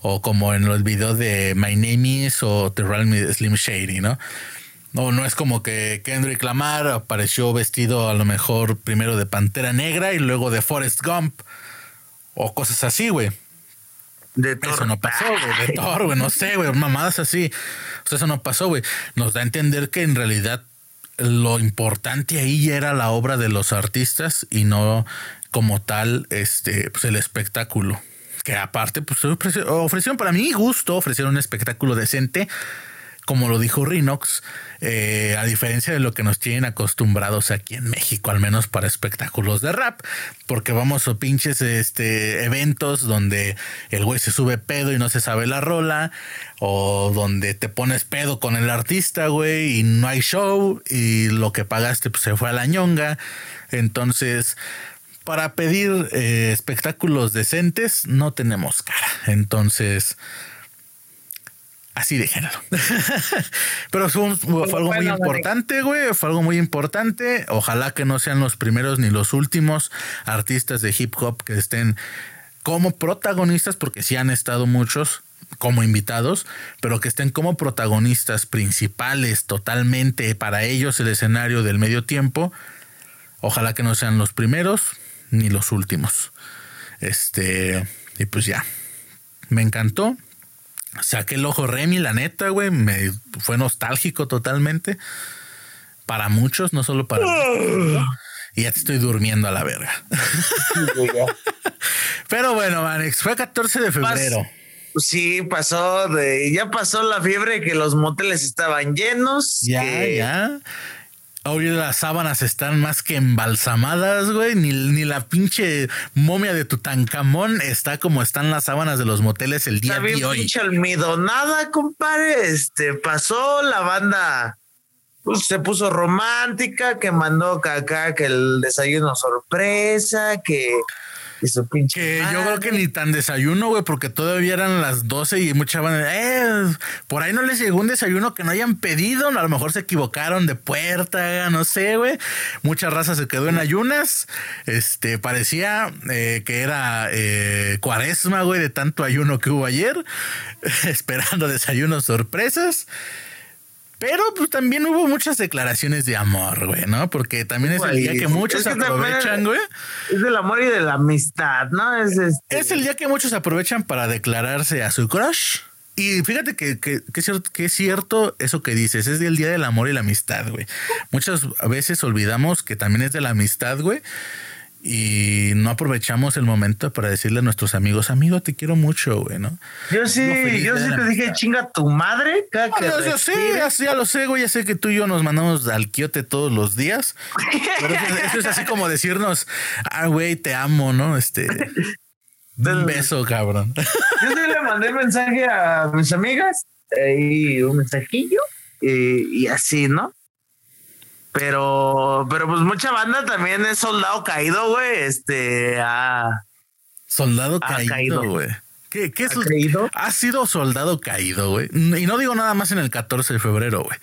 O como en los videos de My Name Is o The Realm Slim Shady, ¿no? No, no es como que Kendrick Lamar apareció vestido a lo mejor primero de Pantera Negra y luego de Forrest Gump o cosas así, güey. De Eso no pasó, güey. De Thor, güey. No sé, güey. Mamadas así. O sea, eso no pasó, güey. Nos da a entender que en realidad lo importante ahí era la obra de los artistas y no como tal este pues el espectáculo que aparte pues ofrecieron para mí gusto ofrecieron un espectáculo decente como lo dijo Rinox, eh, a diferencia de lo que nos tienen acostumbrados aquí en México, al menos para espectáculos de rap, porque vamos a pinches este, eventos donde el güey se sube pedo y no se sabe la rola, o donde te pones pedo con el artista, güey, y no hay show, y lo que pagaste pues, se fue a la ñonga. Entonces, para pedir eh, espectáculos decentes, no tenemos cara. Entonces, Así déjenlo. Pero fue, algo muy importante, güey. Fue algo muy importante. Ojalá que no sean los primeros ni los últimos artistas de hip hop que estén como protagonistas, porque sí han estado muchos como invitados, pero que estén como protagonistas principales totalmente para ellos el escenario del medio tiempo. Ojalá que no sean los primeros ni los últimos. Este, y pues ya. Me encantó Saqué el ojo Remy, la neta, güey. Me fue nostálgico totalmente. Para muchos, no solo para mí. Y ya te estoy durmiendo a la verga. Pero bueno, Manex, fue 14 de febrero. sí, pasó de. Ya pasó la fiebre que los moteles estaban llenos. Ya, ya. Hoy las sábanas están más que embalsamadas, güey. Ni, ni, la pinche momia de Tutankamón está como están las sábanas de los moteles el día de hoy. pinche almidonada, compadre. Este pasó la banda. Pues, se puso romántica, que mandó acá que el desayuno sorpresa, que que yo creo que ni tan desayuno, güey, porque todavía eran las 12 y mucha banda, eh, por ahí no les llegó un desayuno que no hayan pedido, a lo mejor se equivocaron de puerta, no sé, güey. Mucha raza se quedó en ayunas. Este, parecía eh, que era eh, cuaresma, güey, de tanto ayuno que hubo ayer, esperando desayunos sorpresas. Pero pues también hubo muchas declaraciones de amor, güey, ¿no? Porque también es el día que muchos aprovechan, güey. Es del amor y de la amistad, ¿no? Es, este es el día que muchos aprovechan para declararse a su crush. Y fíjate que, que, que, es cierto, eso que dices, es del día del amor y la amistad, güey. Muchas veces olvidamos que también es de la amistad, güey y no aprovechamos el momento para decirle a nuestros amigos, amigo, te quiero mucho, güey, ¿no? Yo sí, yo sí te dije, chinga tu madre. No, yo sí, ya, lo sé, güey, ya sé que tú y yo nos mandamos al quiote todos los días. Pero eso, es así como decirnos, ah, güey, te amo, ¿no? Este... Un beso, cabrón. Yo sí le mandé mensaje a mis amigas eh, y un mensajillo y, y así, ¿no? Pero, pero pues mucha banda también es soldado caído, güey. Este, ha. Soldado caído, güey. ¿Qué, qué es ¿Ha, caído? ha sido soldado caído, güey. Y no digo nada más en el 14 de febrero, güey.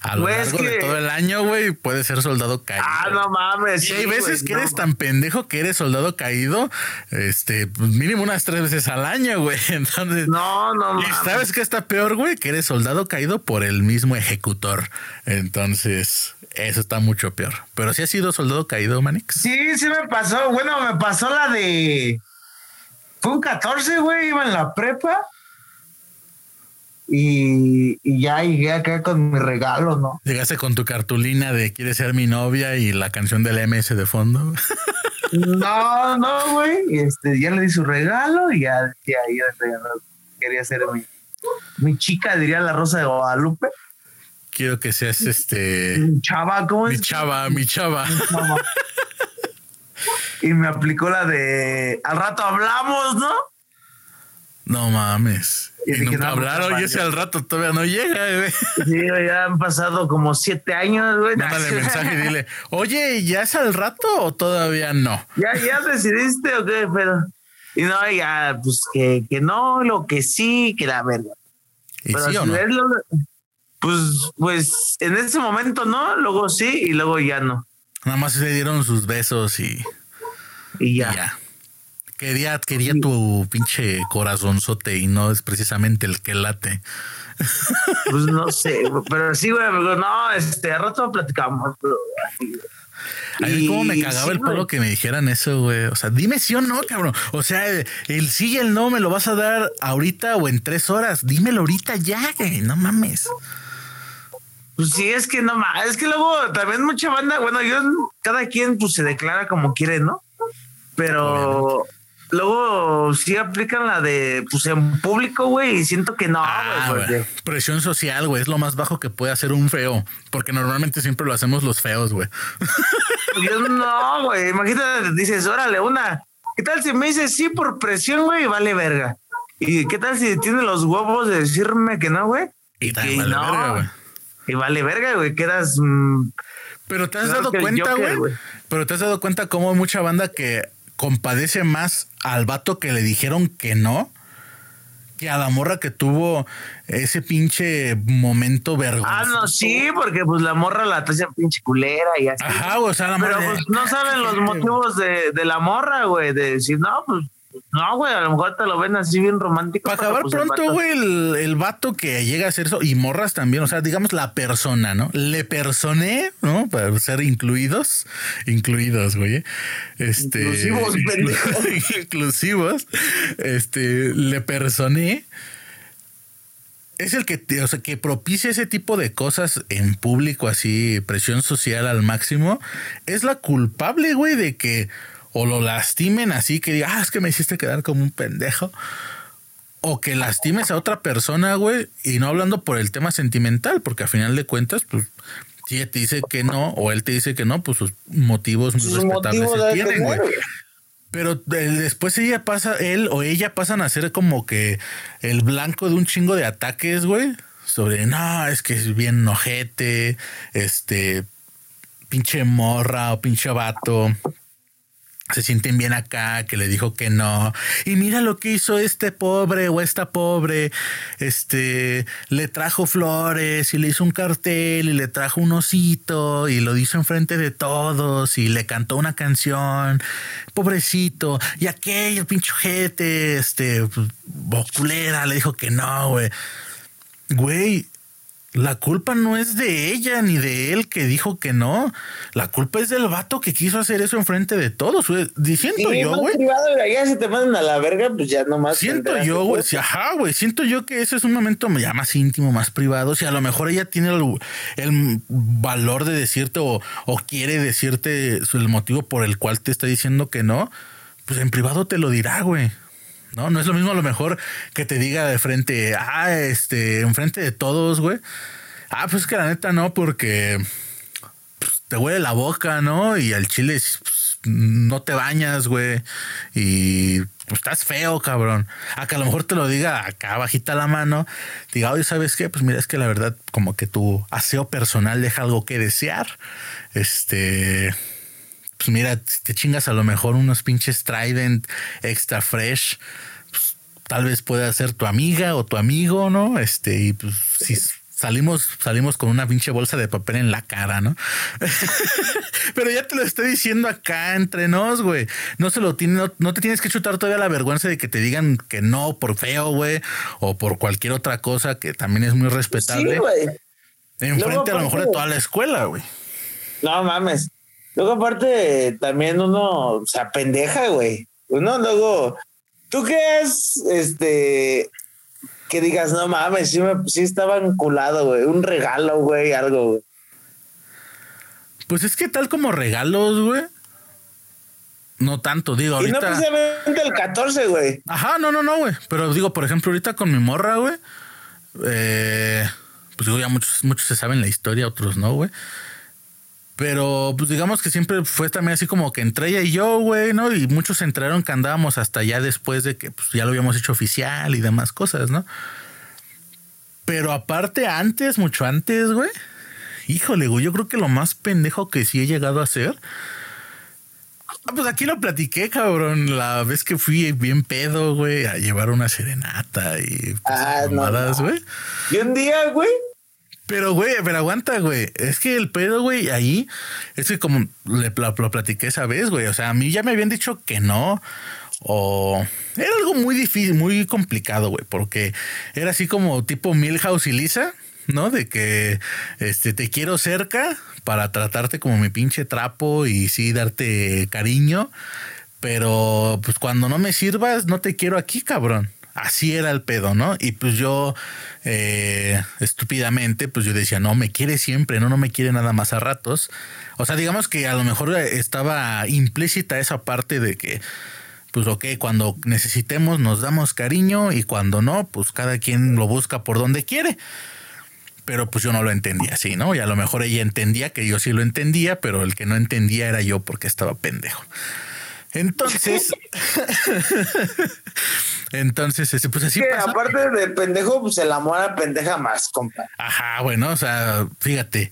A lo largo de todo el año, güey, puede ser soldado caído. Ah, no mames. Sí, hay veces que eres tan pendejo que eres soldado caído, este, pues mínimo unas tres veces al año, güey. Entonces. No, no mames. ¿Sabes qué está peor, güey? Que eres soldado caído por el mismo ejecutor. Entonces. Eso está mucho peor. Pero sí ha sido soldado caído, Manix. Sí, sí me pasó. Bueno, me pasó la de. Fue un 14, güey, iba en la prepa. Y, y, ya llegué acá con mi regalo, ¿no? Llegaste con tu cartulina de quieres ser mi novia y la canción del MS de fondo. No, no, güey. Este, ya le di su regalo y ya, ya, quería ser mi, mi chica, diría la Rosa de Guadalupe quiero que seas este. Mi chava, ¿cómo es? Mi chava, mi chava. y me aplicó la de al rato hablamos, ¿no? No mames. Y, nunca hablaron y ese al rato todavía no llega, güey. Sí, ya han pasado como siete años, güey. Mándale mensaje y dile, oye, ¿ya es al rato o todavía no? Ya, ya decidiste o qué, pero. Y no, ya, pues que, que no, lo que sí, que la verdad. ¿Y pero sí o no? Pues, pues en ese momento no, luego sí y luego ya no. Nada más se dieron sus besos y, y ya. Quería, quería tu pinche corazonzote y no es precisamente el que late. Pues no sé, pero sí, güey, no, este, a rato platicamos. A mí como me cagaba el palo que me dijeran eso, güey. O sea, dime sí o no, cabrón. O sea, el sí y el no me lo vas a dar ahorita o en tres horas. Dímelo ahorita ya, güey. No mames. Pues sí, es que no más, es que luego también mucha banda, bueno, yo cada quien pues se declara como quiere, ¿no? Pero luego sí aplican la de, pues en público, güey, y siento que no, Ah, Presión social, güey, es lo más bajo que puede hacer un feo, porque normalmente siempre lo hacemos los feos, güey. Yo no, güey. Imagínate, dices, órale, una. ¿Qué tal si me dices sí por presión, güey? y Vale verga. ¿Y qué tal si tiene los huevos de decirme que no, güey? Y que vale no. verga, güey. Y vale verga, güey. Quedas. mm, Pero te has dado cuenta, güey. Pero te has dado cuenta cómo hay mucha banda que compadece más al vato que le dijeron que no que a la morra que tuvo ese pinche momento vergonzoso. Ah, no, sí, porque pues la morra la trae pinche culera y así. Ajá, o sea, la Pero morra. de- pues no saben los motivos de, de la morra, güey. De decir, no, pues no, güey. A lo mejor te lo ven así bien romántico. Para acabar pues, pronto, güey, el, el vato que llega a hacer eso, y morras también, o sea, digamos la persona, ¿no? Le personé, ¿no? Para ser incluidos, incluidos, güey. Este. Inclusivos, pendejo. inclusivos. Este, le personé. Es el que, o sea, que propicia ese tipo de cosas en público, así, presión social al máximo, es la culpable, güey, de que o lo lastimen así, que diga, ah, es que me hiciste quedar como un pendejo, o que lastimes a otra persona, güey, y no hablando por el tema sentimental, porque a final de cuentas, pues, si ella te dice que no, o él te dice que no, pues sus motivos muy Sus respetables se tienen, güey. Pero eh, después ella pasa, él o ella pasan a ser como que el blanco de un chingo de ataques, güey. Sobre, no, es que es bien nojete, este, pinche morra o pinche vato. Se sienten bien acá, que le dijo que no. Y mira lo que hizo este pobre o esta pobre. Este, le trajo flores y le hizo un cartel y le trajo un osito y lo hizo enfrente de todos y le cantó una canción. Pobrecito. Y aquel pinche ojete, este, boculera, le dijo que no, güey. Güey, la culpa no es de ella ni de él que dijo que no. La culpa es del vato que quiso hacer eso enfrente de todos. Diciendo yo, güey. ya si te mandan a la verga, pues ya nomás. Siento yo, güey. sí, ajá, güey. Siento yo que ese es un momento ya más íntimo, más privado. Si a lo mejor ella tiene el, el valor de decirte o, o quiere decirte el motivo por el cual te está diciendo que no, pues en privado te lo dirá, güey. No, no es lo mismo a lo mejor que te diga de frente, ah, este, enfrente de todos, güey. Ah, pues que la neta no, porque pues, te huele la boca, ¿no? Y al chile pues, no te bañas, güey. Y pues estás feo, cabrón. A que a lo mejor te lo diga acá bajita la mano. Diga, oye, ¿sabes qué? Pues mira, es que la verdad, como que tu aseo personal deja algo que desear. Este. Pues mira, te chingas a lo mejor unos pinches Trident extra fresh. Tal vez pueda ser tu amiga o tu amigo, ¿no? Este, y pues si salimos, salimos con una pinche bolsa de papel en la cara, ¿no? Pero ya te lo estoy diciendo acá entre nos, güey. No se lo tiene, no, no te tienes que chutar todavía la vergüenza de que te digan que no por feo, güey, o por cualquier otra cosa que también es muy respetable. Sí, güey. enfrente a lo mejor de toda la escuela, güey. No mames. Luego, aparte, también uno se apendeja, güey. Uno luego. ¿Tú qué es? Este. Que digas, no mames, sí, me, sí estaba enculado, güey. Un regalo, güey, algo, güey. Pues es que tal como regalos, güey. No tanto, digo, Y no ahorita. precisamente el 14, güey. Ajá, no, no, no, güey. Pero digo, por ejemplo, ahorita con mi morra, güey. eh, pues digo, ya muchos, muchos se saben la historia, otros no, güey. Pero pues digamos que siempre fue también así como que entre ella y yo, güey, ¿no? Y muchos se enteraron que andábamos hasta ya después de que pues, ya lo habíamos hecho oficial y demás cosas, ¿no? Pero aparte, antes, mucho antes, güey. Híjole, güey, yo creo que lo más pendejo que sí he llegado a hacer. Ah, pues aquí lo platiqué, cabrón. La vez que fui bien pedo, güey, a llevar una serenata y pues, Ah, no, mamadas, no. güey. Y un día, güey. Pero, güey, pero aguanta, güey. Es que el pedo, güey, ahí, es que como le, lo, platiqué esa vez, güey. O sea, a mí ya me habían dicho que no. O era algo muy difícil, muy complicado, güey, porque era así como tipo Milhouse y Lisa, ¿no? De que este te quiero cerca para tratarte como mi pinche trapo y sí darte cariño, pero pues cuando no me sirvas, no te quiero aquí, cabrón. Así era el pedo, ¿no? Y pues yo, eh, estúpidamente, pues yo decía, no, me quiere siempre, no, no me quiere nada más a ratos. O sea, digamos que a lo mejor estaba implícita esa parte de que, pues ok, cuando necesitemos nos damos cariño y cuando no, pues cada quien lo busca por donde quiere. Pero pues yo no lo entendía así, ¿no? Y a lo mejor ella entendía que yo sí lo entendía, pero el que no entendía era yo porque estaba pendejo. Entonces, entonces, este, pues así. Que aparte de pendejo, pues el amor a pendeja más, compa. Ajá, bueno, o sea, fíjate,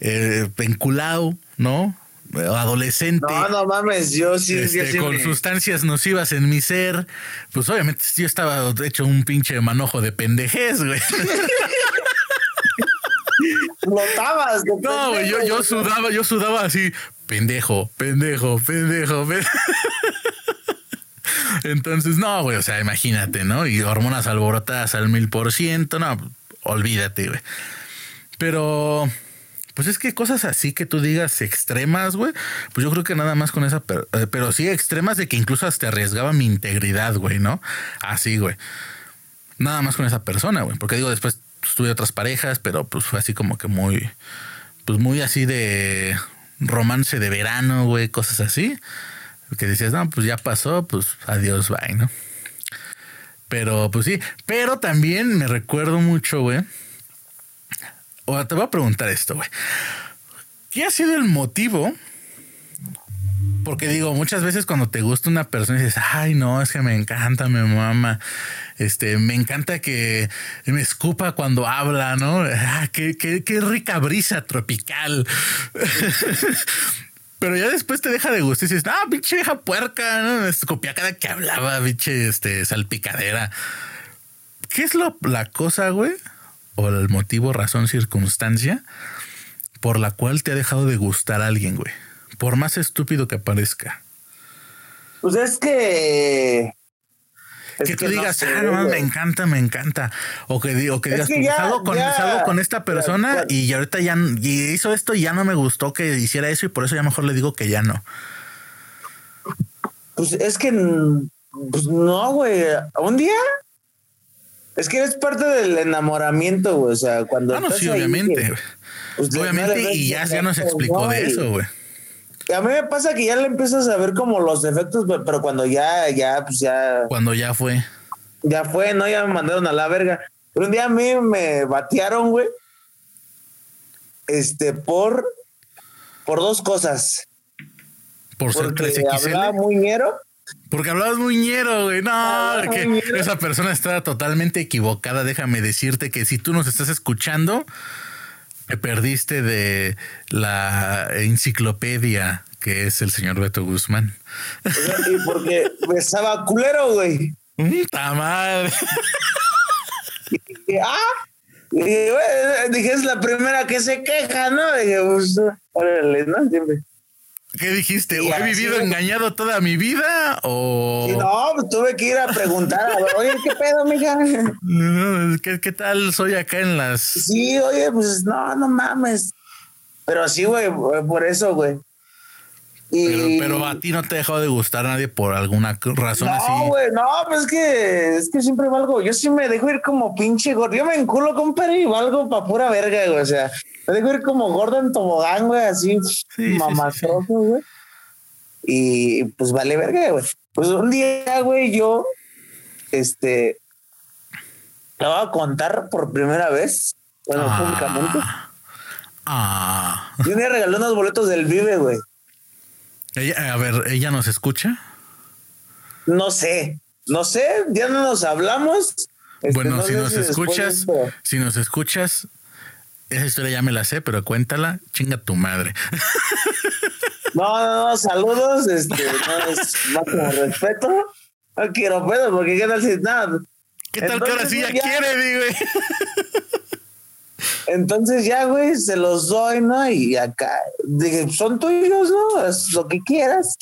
eh, penculado, ¿no? adolescente. No, no mames, yo sí. Este, con sustancias nocivas en mi ser. Pues obviamente yo estaba hecho un pinche manojo de pendejez, güey. Flotabas. No, güey, yo, yo sudaba, yo sudaba así, pendejo, pendejo, pendejo, pendejo. Entonces, no, güey, o sea, imagínate, ¿no? Y hormonas alborotadas al mil por ciento, no, olvídate, güey. Pero pues es que cosas así que tú digas extremas, güey, pues yo creo que nada más con esa, eh, pero, sí extremas de que incluso hasta arriesgaba mi integridad, güey, ¿no? Así, güey. Nada más con esa persona, güey, porque digo, después tuve otras parejas, pero pues fue así como que muy, pues muy así de romance de verano, güey, cosas así. Que decías, no, pues ya pasó, pues adiós, bye, ¿no? Pero pues sí, pero también me recuerdo mucho, güey o te voy a preguntar esto, güey. ¿Qué ha sido el motivo? Porque digo, muchas veces cuando te gusta una persona dices, ay, no, es que me encanta, me mama. Este, me encanta que me escupa cuando habla, ¿no? Ah, qué, qué, qué rica brisa tropical. Pero ya después te deja de gustar y dices, ah, pinche vieja puerca, ¿no? Cada que hablaba, pinche este, salpicadera. ¿Qué es lo, la cosa, güey? o el motivo, razón, circunstancia por la cual te ha dejado de gustar a alguien, güey. Por más estúpido que parezca. Pues es que. que tú digas, ah, no, me encanta, me encanta. O que, digas, salgo, con, con, esta persona y ahorita ya hizo esto y ya no me gustó que hiciera eso y por eso ya mejor le digo que ya no. Pues es que, pues no, güey. Un día es que eres parte del enamoramiento, güey. O sea, cuando. Ah, no, sí, obviamente. Pues, obviamente, y ya, ya nos explicó de eso, güey. A mí me pasa que ya le empiezas a ver como los defectos, pero cuando ya, ya, pues ya. Cuando ya fue. Ya fue, ¿no? Ya me mandaron a la verga. Pero un día a mí me batearon, güey. Este, por. Por dos cosas. Por ser Porque hablaba muy ñero porque hablabas muy ñero, güey. No, que esa persona está totalmente equivocada. Déjame decirte que si tú nos estás escuchando, te perdiste de la enciclopedia que es el señor Beto Guzmán. Y porque besaba culero, güey. ¡Puta madre! ah, dije, es la primera que se queja, ¿no? Dije, pues, órale, ¿no? Siempre. ¿Qué dijiste? ¿He vivido engañado toda mi vida? O... no, pues, tuve que ir a preguntar, oye, ¿qué pedo, mija? ¿Qué, ¿Qué tal soy acá en las...? Sí, oye, pues no, no mames. Pero sí, güey, por eso, güey. Pero, a ti no te ha dejado de gustar a nadie por alguna razón no, así. No, güey, no, pues es que, es que siempre valgo. Yo sí me dejo ir como pinche gordo. Yo me enculo, compadre, y valgo pa' pura verga, güey. O sea, me dejo ir como gordo en tobogán, güey, así sí, güey. Y pues vale verga, güey. Pues un día, güey, yo, este, te voy a contar por primera vez, bueno, ah, públicamente. Ah. Yo me regaló unos boletos del Vive, güey. Ella, a ver, ¿ella nos escucha? No sé, no sé, ya no nos hablamos. Este, bueno, si nos escuchas, si nos escuchas, esa historia ya me la sé, pero cuéntala, chinga tu madre. No, no, no, saludos, este, no es más respeto. No quiero pedo, porque qué tal si nada. ¿Qué tal que ahora sí ya, quiere, güey? Entonces ya, güey, se los doy, ¿no? Y acá dije, son tuyos, ¿no? Haz lo que quieras.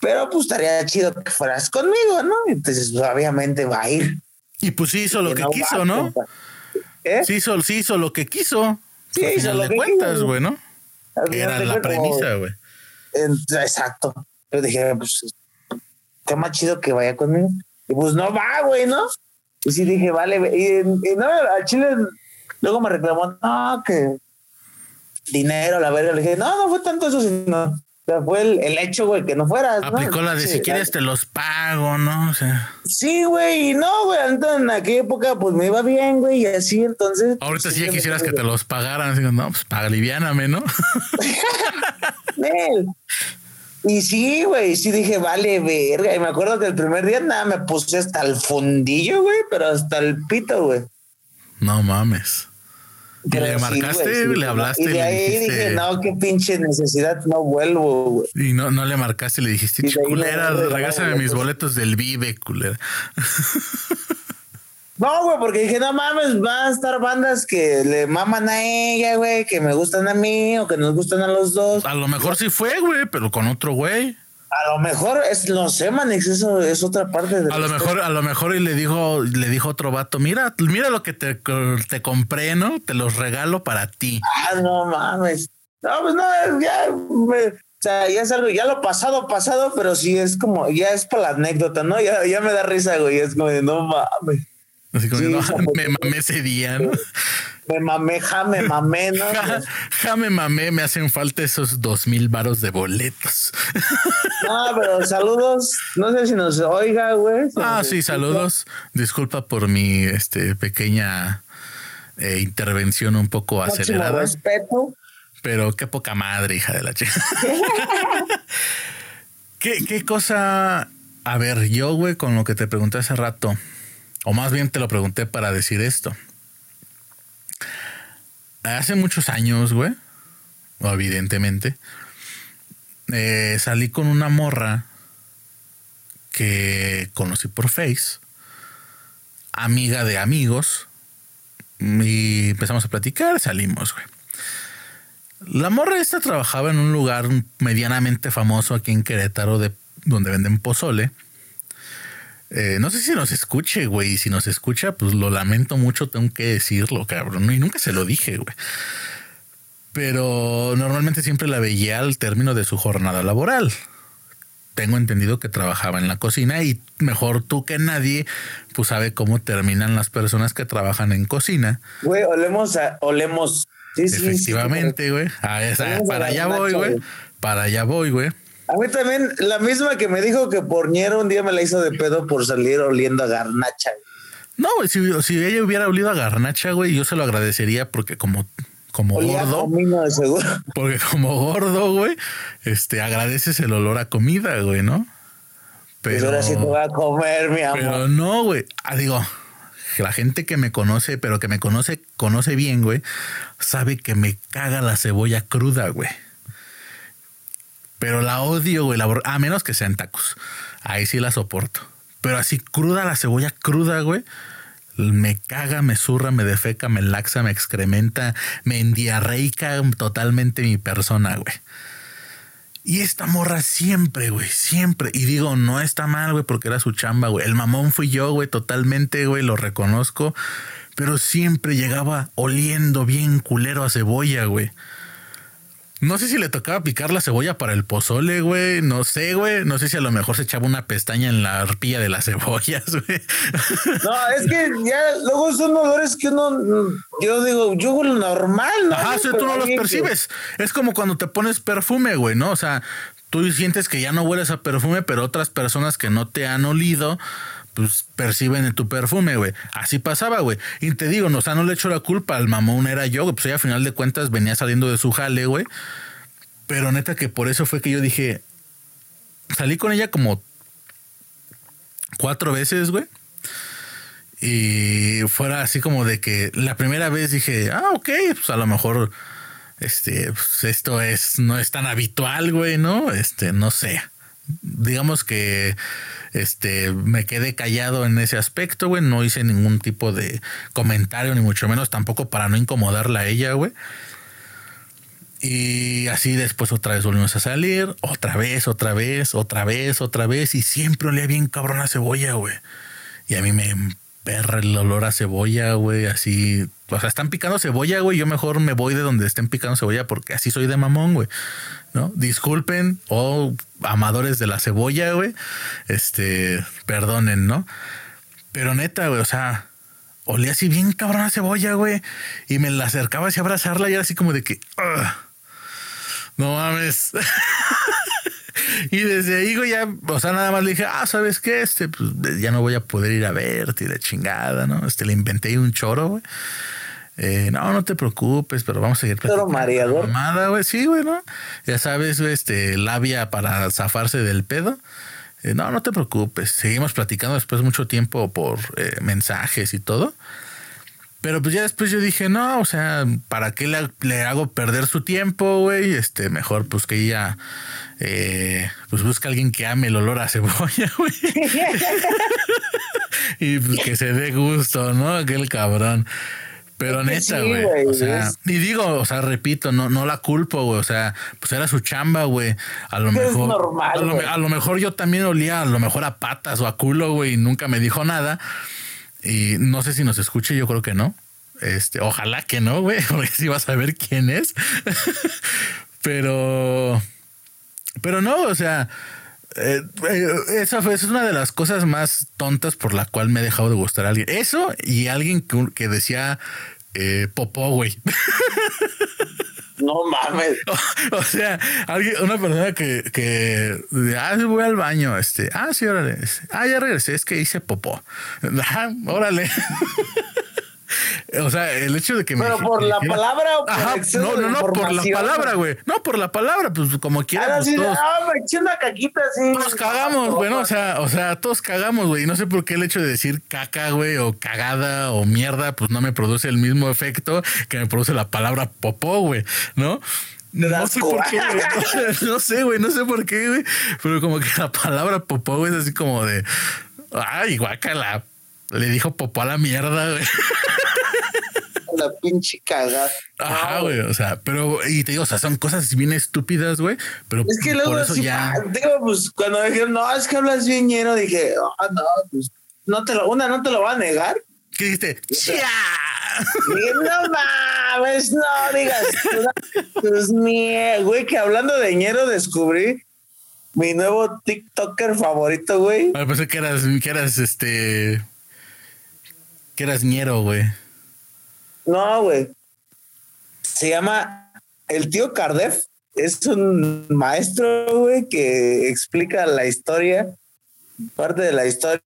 Pero pues estaría chido que fueras conmigo, ¿no? Entonces, pues, obviamente va a ir. Y pues sí hizo lo que, quiso, ¿no? ¿Eh? Sí, hizo, sí hizo lo que quiso. Sí, hizo lo que cuentas, güey, ¿no? Era la premisa, güey. Exacto. Yo dije, pues, qué más chido que vaya conmigo. Y pues no va, güey, ¿no? Y sí dije, vale, y, y no, al chile Luego me reclamó, no, que dinero, la verga. Le dije, no, no fue tanto eso, sino sea, fue el, hecho, güey, que no fueras. Aplicó la de si quieres te los pago, ¿no? O sea. Sí, güey, y no, güey, en aquella época pues me iba bien, güey, y así, entonces. Ahorita pues, sí ya quisieras que te los pagaran, así, no, pues paga liviáname, ¿no? y sí, güey, sí dije, vale, verga. Y me acuerdo que el primer día nada, me puse hasta el fundillo, güey, pero hasta el pito, güey. No mames le marcaste, le hablaste. Y de ahí dije, no, qué pinche necesidad, no vuelvo, güey. Y no, no le marcaste, le dijiste, culera, regásame mis boletos del Vive, culera. No, güey, porque dije, no mames, van a estar bandas que le maman a ella, güey, que me gustan a mí o que nos gustan a los dos. A lo mejor sí fue, güey, pero con otro güey. A lo mejor es, no sé, Manix, eso es otra parte de A lo mejor, a lo mejor y le dijo, le dijo otro vato, mira, mira lo que te, te compré, ¿no? Te los regalo para ti. Ah, no mames. No, pues no, ya, o sea, ya es algo, ya lo pasado, pasado, pero sí es como, ya es para la anécdota, ¿no? Ya, ya me da risa, güey, es como de, no mames. Así como, no, me mamé ese día, ¿no? Me mamé, ja, me mamé, ¿no? Ja, me mamé, me hacen falta esos dos mil varos de boletos. No, pero saludos. No sé si nos oiga, güey. ah, sí, saludos. Disculpa por mi este, pequeña eh, intervención un poco acelerada. respeto. Pero qué poca madre, hija de la chica. ¿Qué, ¿Qué cosa? A ver, yo, güey, con lo que te pregunté hace rato, o más bien te lo pregunté para decir esto hace muchos años, güey, evidentemente, eh, salí con una morra que conocí por Face, amiga de amigos, y empezamos a platicar, salimos, güey. La morra esta trabajaba en un lugar medianamente famoso aquí en Querétaro, de, donde venden pozole. Eh, no sé si nos escuche, güey. Si nos escucha, pues lo lamento mucho, tengo que decirlo, cabrón. Y nunca se lo dije, güey. Pero normalmente siempre la veía al término de su jornada laboral. Tengo entendido que trabajaba en la cocina y mejor tú que nadie, pues sabe cómo terminan las personas que trabajan en cocina. Güey, olemos, a, olemos. Efectivamente, güey. para allá voy, güey. Para allá voy, güey. A mí también, la misma que me dijo que por Porniero un día me la hizo de pedo por salir oliendo a garnacha. No, güey, si, ella hubiera olido a garnacha, güey, yo se lo agradecería porque como, como gordo. de seguro. Porque como gordo, güey, este, agradeces el olor a comida, güey, ¿no? Pues pero ahora sí te voy a comer, mi amor. Pero no, güey. Ah, digo, la gente que me conoce, pero que me conoce, conoce bien, güey, sabe que me caga la cebolla cruda, güey. Pero la odio, güey. a menos que sean tacos. Ahí sí la soporto. Pero así cruda la cebolla cruda, güey. Me caga, me zurra, me defeca, me laxa, me excrementa, me endiarreica totalmente mi persona, güey. Y esta morra siempre, güey, siempre. Y digo, no está mal, güey, porque era su chamba, güey. El mamón fui yo, güey, totalmente, güey, lo reconozco. Pero siempre llegaba oliendo bien culero a cebolla, güey. No sé si le tocaba picar la cebolla para el pozole, güey. No sé, güey. No sé si a lo mejor se echaba una pestaña en la arpilla de las cebollas, güey. No, es que ya luego son olores que uno, yo digo, yo huelo normal, ¿no? Ajá, si tú no los percibes. Es como cuando te pones perfume, güey, ¿no? O sea, tú sientes que ya no hueles a perfume, pero otras personas que no te han olido pues perciben tu perfume, güey. Así pasaba, güey. Y te digo, no, o sea, no le echo la culpa al mamón, era yo, Pues ella a final de cuentas venía saliendo de su jale, güey. Pero neta que por eso fue que yo dije, salí con ella como cuatro veces, güey. Y fuera así como de que la primera vez dije, ah, ok, pues a lo mejor este, pues esto es, no es tan habitual, güey, ¿no? Este, no sé. Digamos que este, me quedé callado en ese aspecto, güey. No hice ningún tipo de comentario, ni mucho menos tampoco para no incomodarla a ella, güey. Y así después otra vez volvimos a salir, otra vez, otra vez, otra vez, otra vez. Y siempre olía bien cabrón a cebolla, güey. Y a mí me perra el olor a cebolla, güey. Así, o sea, están picando cebolla, güey. Yo mejor me voy de donde estén picando cebolla porque así soy de mamón, güey. Disculpen o amadores de la cebolla, güey. Este, perdonen, ¿no? Pero neta, güey, o sea, olía así bien cabrón a cebolla, güey. Y me la acercaba así a abrazarla y era así como de que... no mames. y desde ahí, güey, ya, o sea, nada más le dije, ah, ¿sabes qué? Este, pues ya no voy a poder ir a verte y la chingada, ¿no? Este, le inventé un choro, güey. Eh, no, no te preocupes, pero vamos a seguir platicando. mareador. güey, sí, güey, ¿no? Ya sabes, este, labia para zafarse del pedo. Eh, no, no te preocupes. Seguimos platicando después mucho tiempo por eh, mensajes y todo. Pero pues ya después yo dije, no, o sea, ¿para qué le, hago perder su tiempo, güey? Este, mejor pues que ella, eh, pues busca a alguien que ame el olor a cebolla, güey. y pues que se dé gusto, ¿no? Aquel cabrón. Pero neta, güey. o sea, y digo, o sea, repito, no, no la culpo, güey. O sea, pues era su chamba, güey. A lo mejor. a, lo, mejor yo también olía a lo mejor a patas o a culo, güey, y nunca me dijo nada. Y no sé si nos escuche, yo creo que no. Este, ojalá que no, güey, porque si vas a ver quién es. pero. Pero no, o sea. Eh, esa fue, es una de las cosas más tontas por la cual me he dejado de gustar a alguien. Eso y alguien que, decía eh, popó, güey. No mames. O, sea, alguien, una persona que, que ah, voy al baño, este, ah, sí, órale. Ah, ya regresé, es que hice popó. Ah, órale. O sea, el hecho de que Pero por la palabra o por Ajá, No, no, no, por la palabra, güey. No, por la palabra, pues como quieras. Ah, pues, sí, ah, me eché una caquita así. Todos cagamos, bueno, o sea, o sea, todos cagamos, güey. No sé por qué el hecho de decir caca, güey, o cagada o mierda, pues no me produce el mismo efecto que me produce la palabra popó, güey, ¿no? No sé por qué, güey. No, sé, güey, no sé por qué, güey. Pero como que la palabra popó, güey, es así como de. Ay, guacala. Le dijo popó a la mierda, güey la pinche cagada. Ajá, güey, o sea, pero, y te digo, o sea, son cosas bien estúpidas, güey, pero es que luego eso ya... Digo, pues, cuando me dijeron, no, es que hablas bien lleno, dije, ah, no, pues, no te lo, una, no te lo va a negar. ¿Qué dijiste? ¡Ya! no mames, no digas pues mía, güey, que hablando de ñero descubrí mi nuevo TikToker favorito, güey. Ah, pensé que eras, que eras este. Que eras ñero, güey. No, güey. Se llama el tío Cardef. Es un maestro, güey, que explica la historia, parte de la historia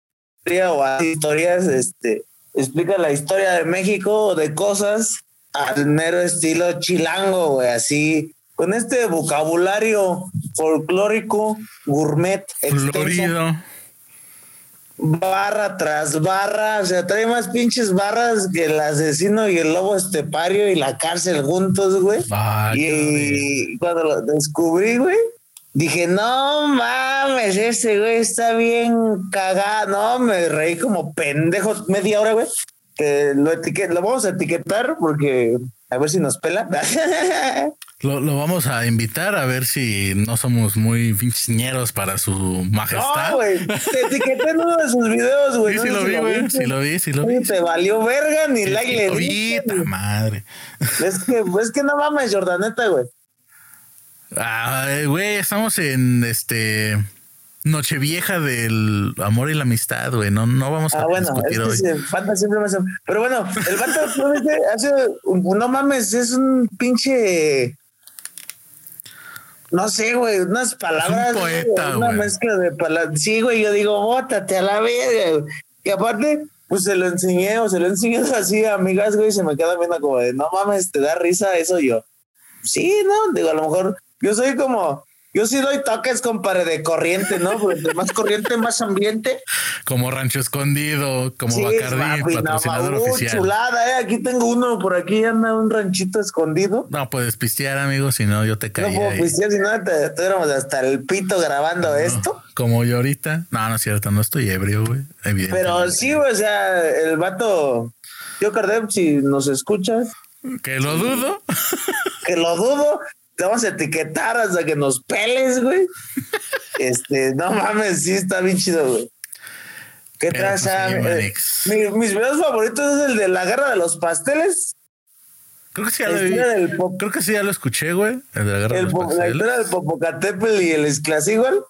o historias, este, explica la historia de México o de cosas al mero estilo chilango, güey, así, con este vocabulario folclórico, gourmet, Florido barra tras barra, o sea, trae más pinches barras que el asesino y el lobo estepario y la cárcel juntos, güey. y cuando lo descubrí, güey, dije, no mames, ese güey está bien cagado. No, me reí como pendejo media hora, güey. Que lo, lo vamos a etiquetar porque a ver si nos pela. Lo, vamos a invitar a ver si no somos muy pinchiñeros para su majestad. No, güey. Te etiqueté en uno de sus videos, güey. Sí, sí, lo vi, güey. Sí, lo vi, sí, lo vi. Te valió verga ni like le madre. Es que, es que no mames, Jordaneta, güey. Ay, güey, estamos en este. Nochevieja del amor y la amistad, güey. No, no vamos a ah, bueno, discutir es que hoy. siempre me Pero bueno, el vato hace, no mames, es un pinche no sé, güey, unas palabras. un poeta, una mezcla de palabras. Sí, güey, yo digo, bótate a la verga. Y aparte, pues se lo enseñé o se lo enseñé así a amigas, güey, y se me queda viendo como de, no mames, te da risa eso yo. Sí, no, digo, a lo mejor yo soy como, yo sí doy toques, compadre, de corriente, ¿no? Porque más corriente, más ambiente. Como Rancho Escondido, como sí, Bacardí, patrocinador no, oficial. chulada, ¿eh? Aquí tengo uno, por aquí anda un ranchito escondido. No puedes pistear, amigo, si no yo te caigo. No puedo pistear, si no te estuviéramos hasta el pito grabando esto. Como yo ahorita. No, no es cierto, no estoy ebrio, güey. Pero sí, o sea, el vato, yo Cardem, si nos escuchas. Que lo dudo. que lo dudo te vamos a etiquetar hasta que nos peles, güey. este, no mames, sí está bien chido, güey. ¿Qué traza? Pues, eh, mis videos favoritos es el de la guerra de los pasteles. Creo que sí ya lo vi. Creo que sí ya lo escuché, güey. El de la guerra de los pasteles. La historia del Popocatépetl y el igual.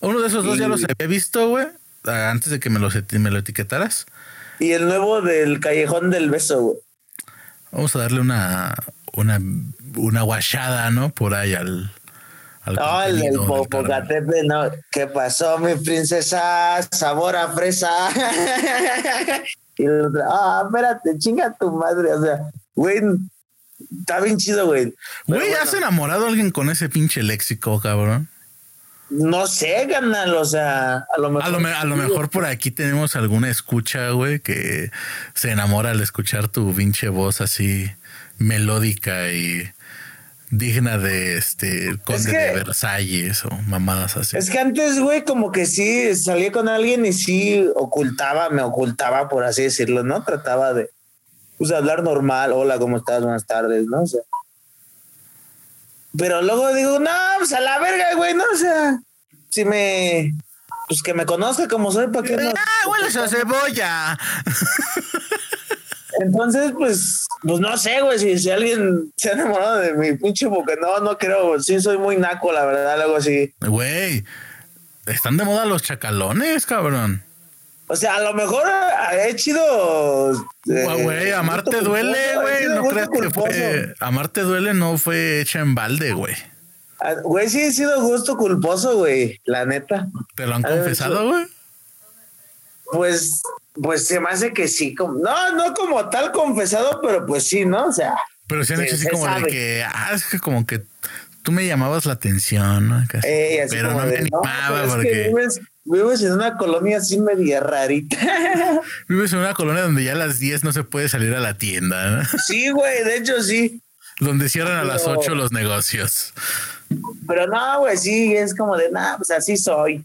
Uno de esos dos ya los había visto, güey. Antes de que me, me lo etiquetaras. Y el nuevo del Callejón del Beso, güey. Vamos a darle una, una, una guachada, ¿no? Por ahí al, no, el Popocatépetl, no. ¿Qué pasó, mi princesa? Sabor a fresa. y el otro, ah, espérate, chinga tu madre. O sea, güey, está bien chido, güey. Güey, ¿has enamorado a alguien con ese pinche léxico, cabrón? No sé, canal, o sea, a lo mejor. A lo, mejor por aquí tenemos alguna escucha, güey, que se enamora al escuchar tu pinche voz así melódica y digna de este conde de Versalles o mamadas así. Es que antes, güey, como que sí salía con alguien y sí ocultaba, me ocultaba, por así decirlo, ¿no? Trataba de pues, hablar normal, hola, ¿cómo estás? Buenas tardes, ¿no? O sea, pero luego digo, no, pues a la verga, güey, no, o sea, si me, pues que me conozca como soy, ¿para qué no? Ah, huele esa cebolla. Entonces, pues, pues no sé, güey, si, si alguien se ha enamorado de mi pinche boca, no, no creo, sí soy muy naco, la verdad, algo así. Güey, están de moda los chacalones, cabrón. O sea, a lo mejor he chido. Eh, güey, amarte duele, güey. No creas que fue. Amarte duele no fue hecha en balde, güey. Ah, güey, sí he sido gusto culposo, güey. La neta. ¿Te lo han confesado, güey? Pues, pues se me hace que sí. Como, no, no como tal confesado, pero pues sí, ¿no? O sea. Pero se han hecho así como de que, ah, es que como que tú me llamabas la atención, ¿no? pero no me animaba porque. Vives en una colonia así media rarita. Vives en una colonia donde ya a las 10 no se puede salir a la tienda. ¿no? Sí, güey, de hecho sí. Donde cierran a las 8 los negocios. Pero no, güey, sí, es como de, nada, pues así soy.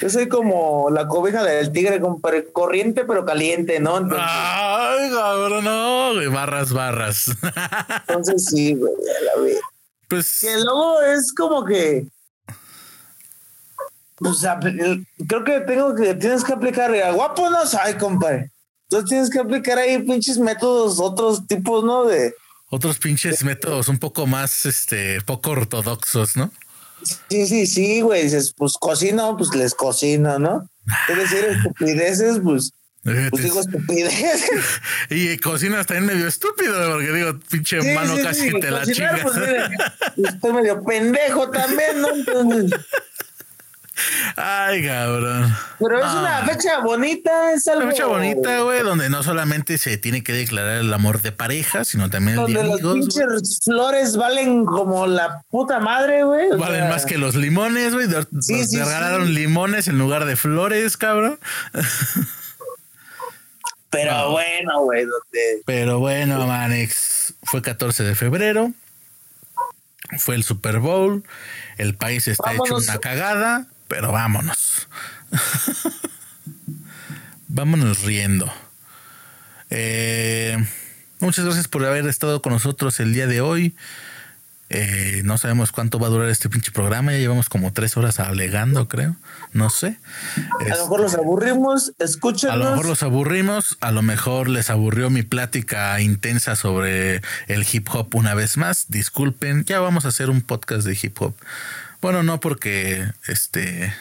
Yo soy como la cobija del tigre, corriente pero caliente, ¿no? Ay, cabrón, no, güey, barras, barras. Entonces sí, güey, la vez. Pues. Que luego es como que pues, creo que tengo que tienes que aplicar guapo no soy, compadre. Entonces tienes que aplicar ahí pinches métodos, otros tipos, ¿no? De otros pinches métodos un poco más, este, poco ortodoxos, ¿no? Sí, sí, sí, güey. Dices, pues cocino, pues les cocino, ¿no? Es decir, estupideces, pues. Eh, pues digo estupideces. Y cocinas también medio estúpido, porque digo, pinche mano casi te la chingas. Pues, estoy medio pendejo también, ¿no? Entonces. Ay, cabrón. Pero es una fecha bonita, es algo. Una fecha bonita, güey, donde no solamente se tiene que declarar el amor de pareja, sino también el de amigos. Los pinches flores valen como la puta madre, güey. Valen más que los limones, güey. Sí, regalaron limones en lugar de flores, cabrón. Pero bueno, güey, donde. Pero bueno, Manex. Fue 14 de febrero. Fue el Super Bowl. El país está hecho una cagada pero vámonos. vámonos riendo. Eh, muchas gracias por haber estado con nosotros el día de hoy. Eh, no sabemos cuánto va a durar este pinche programa. Ya llevamos como tres horas alegando, creo. No sé. A lo mejor los este, aburrimos. Escúchenos. A lo mejor los aburrimos. A lo mejor les aburrió mi plática intensa sobre el hip hop una vez más. Disculpen. Ya vamos a hacer un podcast de hip hop. Bueno, no porque este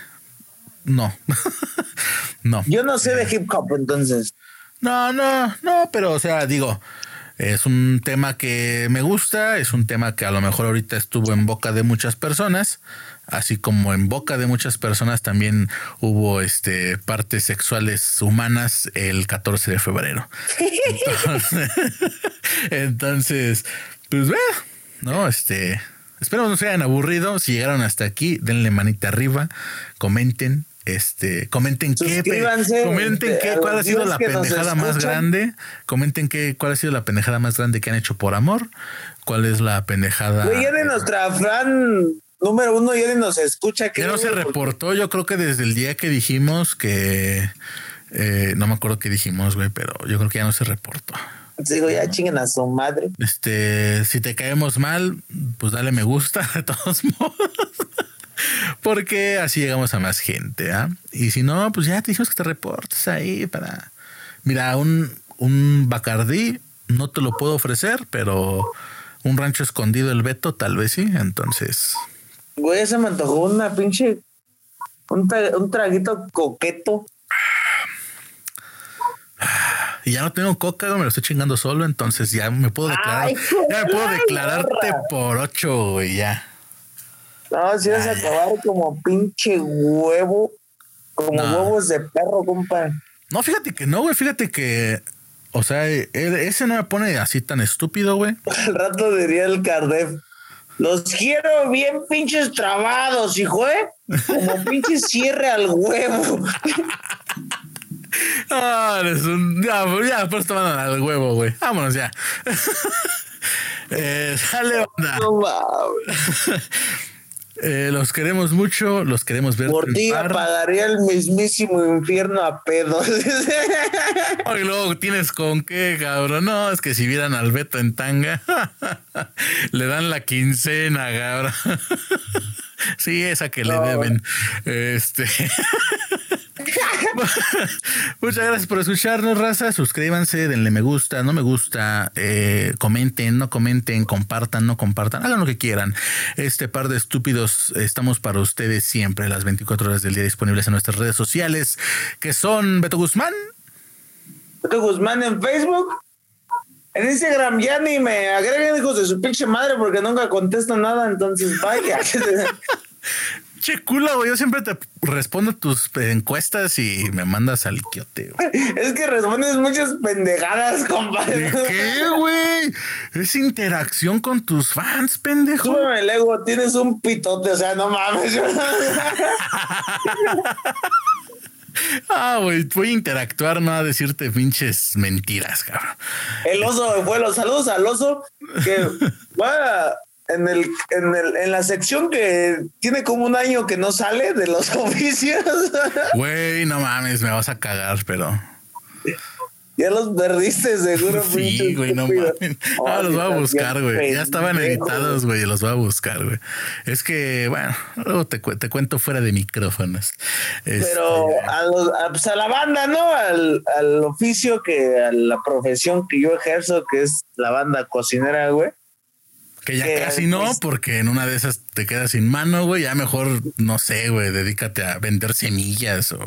no. no. Yo no sé de eh, hip hop entonces. No, no, no, pero o sea, digo, es un tema que me gusta, es un tema que a lo mejor ahorita estuvo en boca de muchas personas, así como en boca de muchas personas también hubo este partes sexuales humanas el 14 de febrero. Entonces, entonces pues ve, no, este Espero no se hayan aburrido. Si llegaron hasta aquí, denle manita arriba, comenten, este, comenten qué, comenten qué, cuál ha sido la pendejada más grande, comenten qué, cuál ha sido la pendejada más grande que han hecho por amor, cuál es la pendejada. Güey, ya de nuestra fan número uno, ya nos escucha. Que ya no se reportó, yo creo que desde el día que dijimos que, eh, no me acuerdo qué dijimos, güey, pero yo creo que ya no se reportó. Digo, ya chinguen a su madre. Este, si te caemos mal, pues dale me gusta de todos modos. Porque así llegamos a más gente. ¿ah? Y si no, pues ya te dijimos que te reportes ahí para. Mira, un, un Bacardí no te lo puedo ofrecer, pero un rancho escondido el Beto, tal vez sí. Entonces. Güey, se me antojó una pinche. Un, un traguito coqueto. Y ya no tengo coca, me lo estoy chingando solo, entonces ya me puedo declarar, ya me puedo declararte por ocho, güey, ya. No, si vas a acabar como pinche huevo, como huevos de perro, compa. No, fíjate que no, güey, fíjate que o sea, e, e, ese no me pone así tan estúpido, güey. Al rato diría el Cardef. Los quiero bien pinches trabados, hijo, ¿eh? Como pinche cierre al huevo. Ah, eres un. Ya, ya, pues tomando al huevo, güey. Vámonos ya. eh, sale, onda. No eh, los queremos mucho, los queremos ver. Por ti apagaría el mismísimo infierno a pedos. y luego tienes con qué, cabrón. No, es que si vieran al Beto en tanga, le dan la quincena, cabrón. sí, esa que le deben. Este. Muchas gracias por escucharnos, raza. Suscríbanse, denle me gusta, no me gusta, eh, comenten, no comenten, compartan, no compartan, hagan lo que quieran. Este par de estúpidos estamos para ustedes siempre, las 24 horas del día disponibles en nuestras redes sociales, que son Beto Guzmán. Beto Guzmán en Facebook. En Instagram ya ni me agreguen hijos de su pinche madre porque nunca contesto nada, entonces vaya. Che culo, güey. Yo siempre te respondo tus encuestas y me mandas al quiote. Es que respondes muchas pendejadas, compadre. ¿Qué, güey? Es interacción con tus fans, pendejo. Súbeme el ego, tienes un pitote, o sea, no mames. Ah, güey, voy a interactuar, no a decirte pinches mentiras, cabrón. El oso, bueno, saludos al oso que va en el, en el, en la sección que tiene como un año que no sale de los oficios. Güey, no mames, me vas a cagar, pero. Ya los perdiste, seguro. Sí, güey, no mames. Ah, los voy a buscar, güey. Ya estaban editados, güey, los voy a buscar, güey. Es que, bueno, luego te, te cuento fuera de micrófonos. Pero este, a, los, a, pues a, la banda, ¿no? Al, al oficio que, a la profesión que yo ejerzo, que es la banda cocinera, güey que ya casi no, porque en una de esas te quedas sin mano, güey. Ya mejor, no sé, güey, dedícate a vender semillas o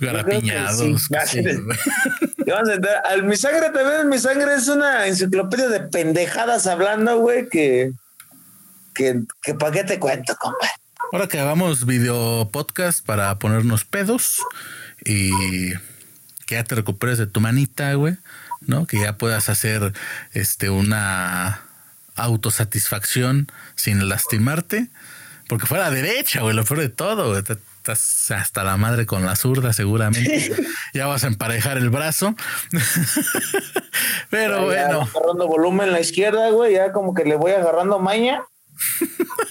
garapiñados. al mi sangre también, mi sangre es una enciclopedia de pendejadas hablando, güey, que, que, que para qué te cuento, compa. Ahora que hagamos video podcast para ponernos pedos y que ya te recuperes de tu manita, güey, ¿no? Que ya puedas hacer este una autosatisfacción sin lastimarte. Porque fue a la derecha, güey, lo peor de todo, Estás hasta la madre con la zurda, seguramente. ya vas a emparejar el brazo. Pero bueno. Agarrando volumen en la izquierda, güey, ya como que le voy agarrando maña.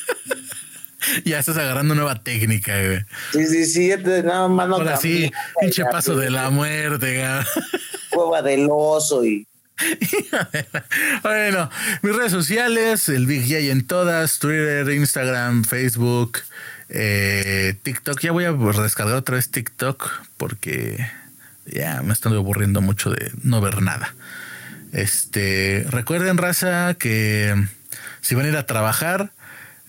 ya estás agarrando nueva técnica, güey. Sí, sí, sí, nada más Ahora sí, pinche paso de la muerte, güey. Cueva del oso y bueno, mis redes sociales, el Big Yay en todas, Twitter, Instagram, Facebook, eh, TikTok. Ya voy a descargar otra vez TikTok porque ya me estoy aburriendo mucho de no ver nada. Este, recuerden, raza, que si van a ir a trabajar,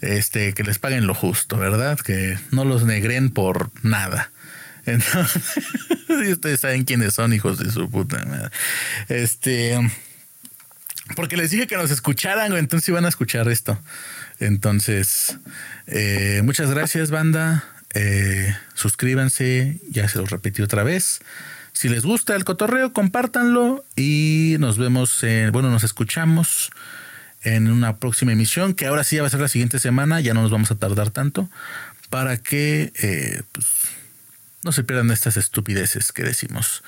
este, que les paguen lo justo, ¿verdad? Que no los negren por nada. Entonces, ustedes saben quiénes son, hijos de su puta madre. Este. Porque les dije que nos escucharan, entonces iban a escuchar esto. Entonces, eh, muchas gracias, banda. Eh, suscríbanse, ya se los repetí otra vez. Si les gusta el cotorreo, compártanlo y nos vemos, en, bueno, nos escuchamos en una próxima emisión, que ahora sí ya va a ser la siguiente semana, ya no nos vamos a tardar tanto, para que eh, pues, no se pierdan estas estupideces que decimos.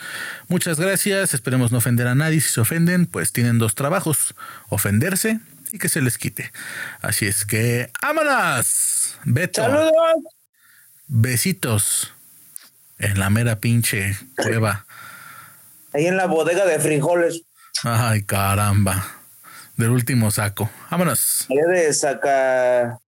Muchas gracias, esperemos no ofender a nadie. Si se ofenden, pues tienen dos trabajos, ofenderse y que se les quite. Así es que, ¡vámonos! Beto. ¡Saludos! Besitos en la mera pinche cueva. Ahí en la bodega de frijoles. Ay, caramba. Del último saco. Vámonos. de sacar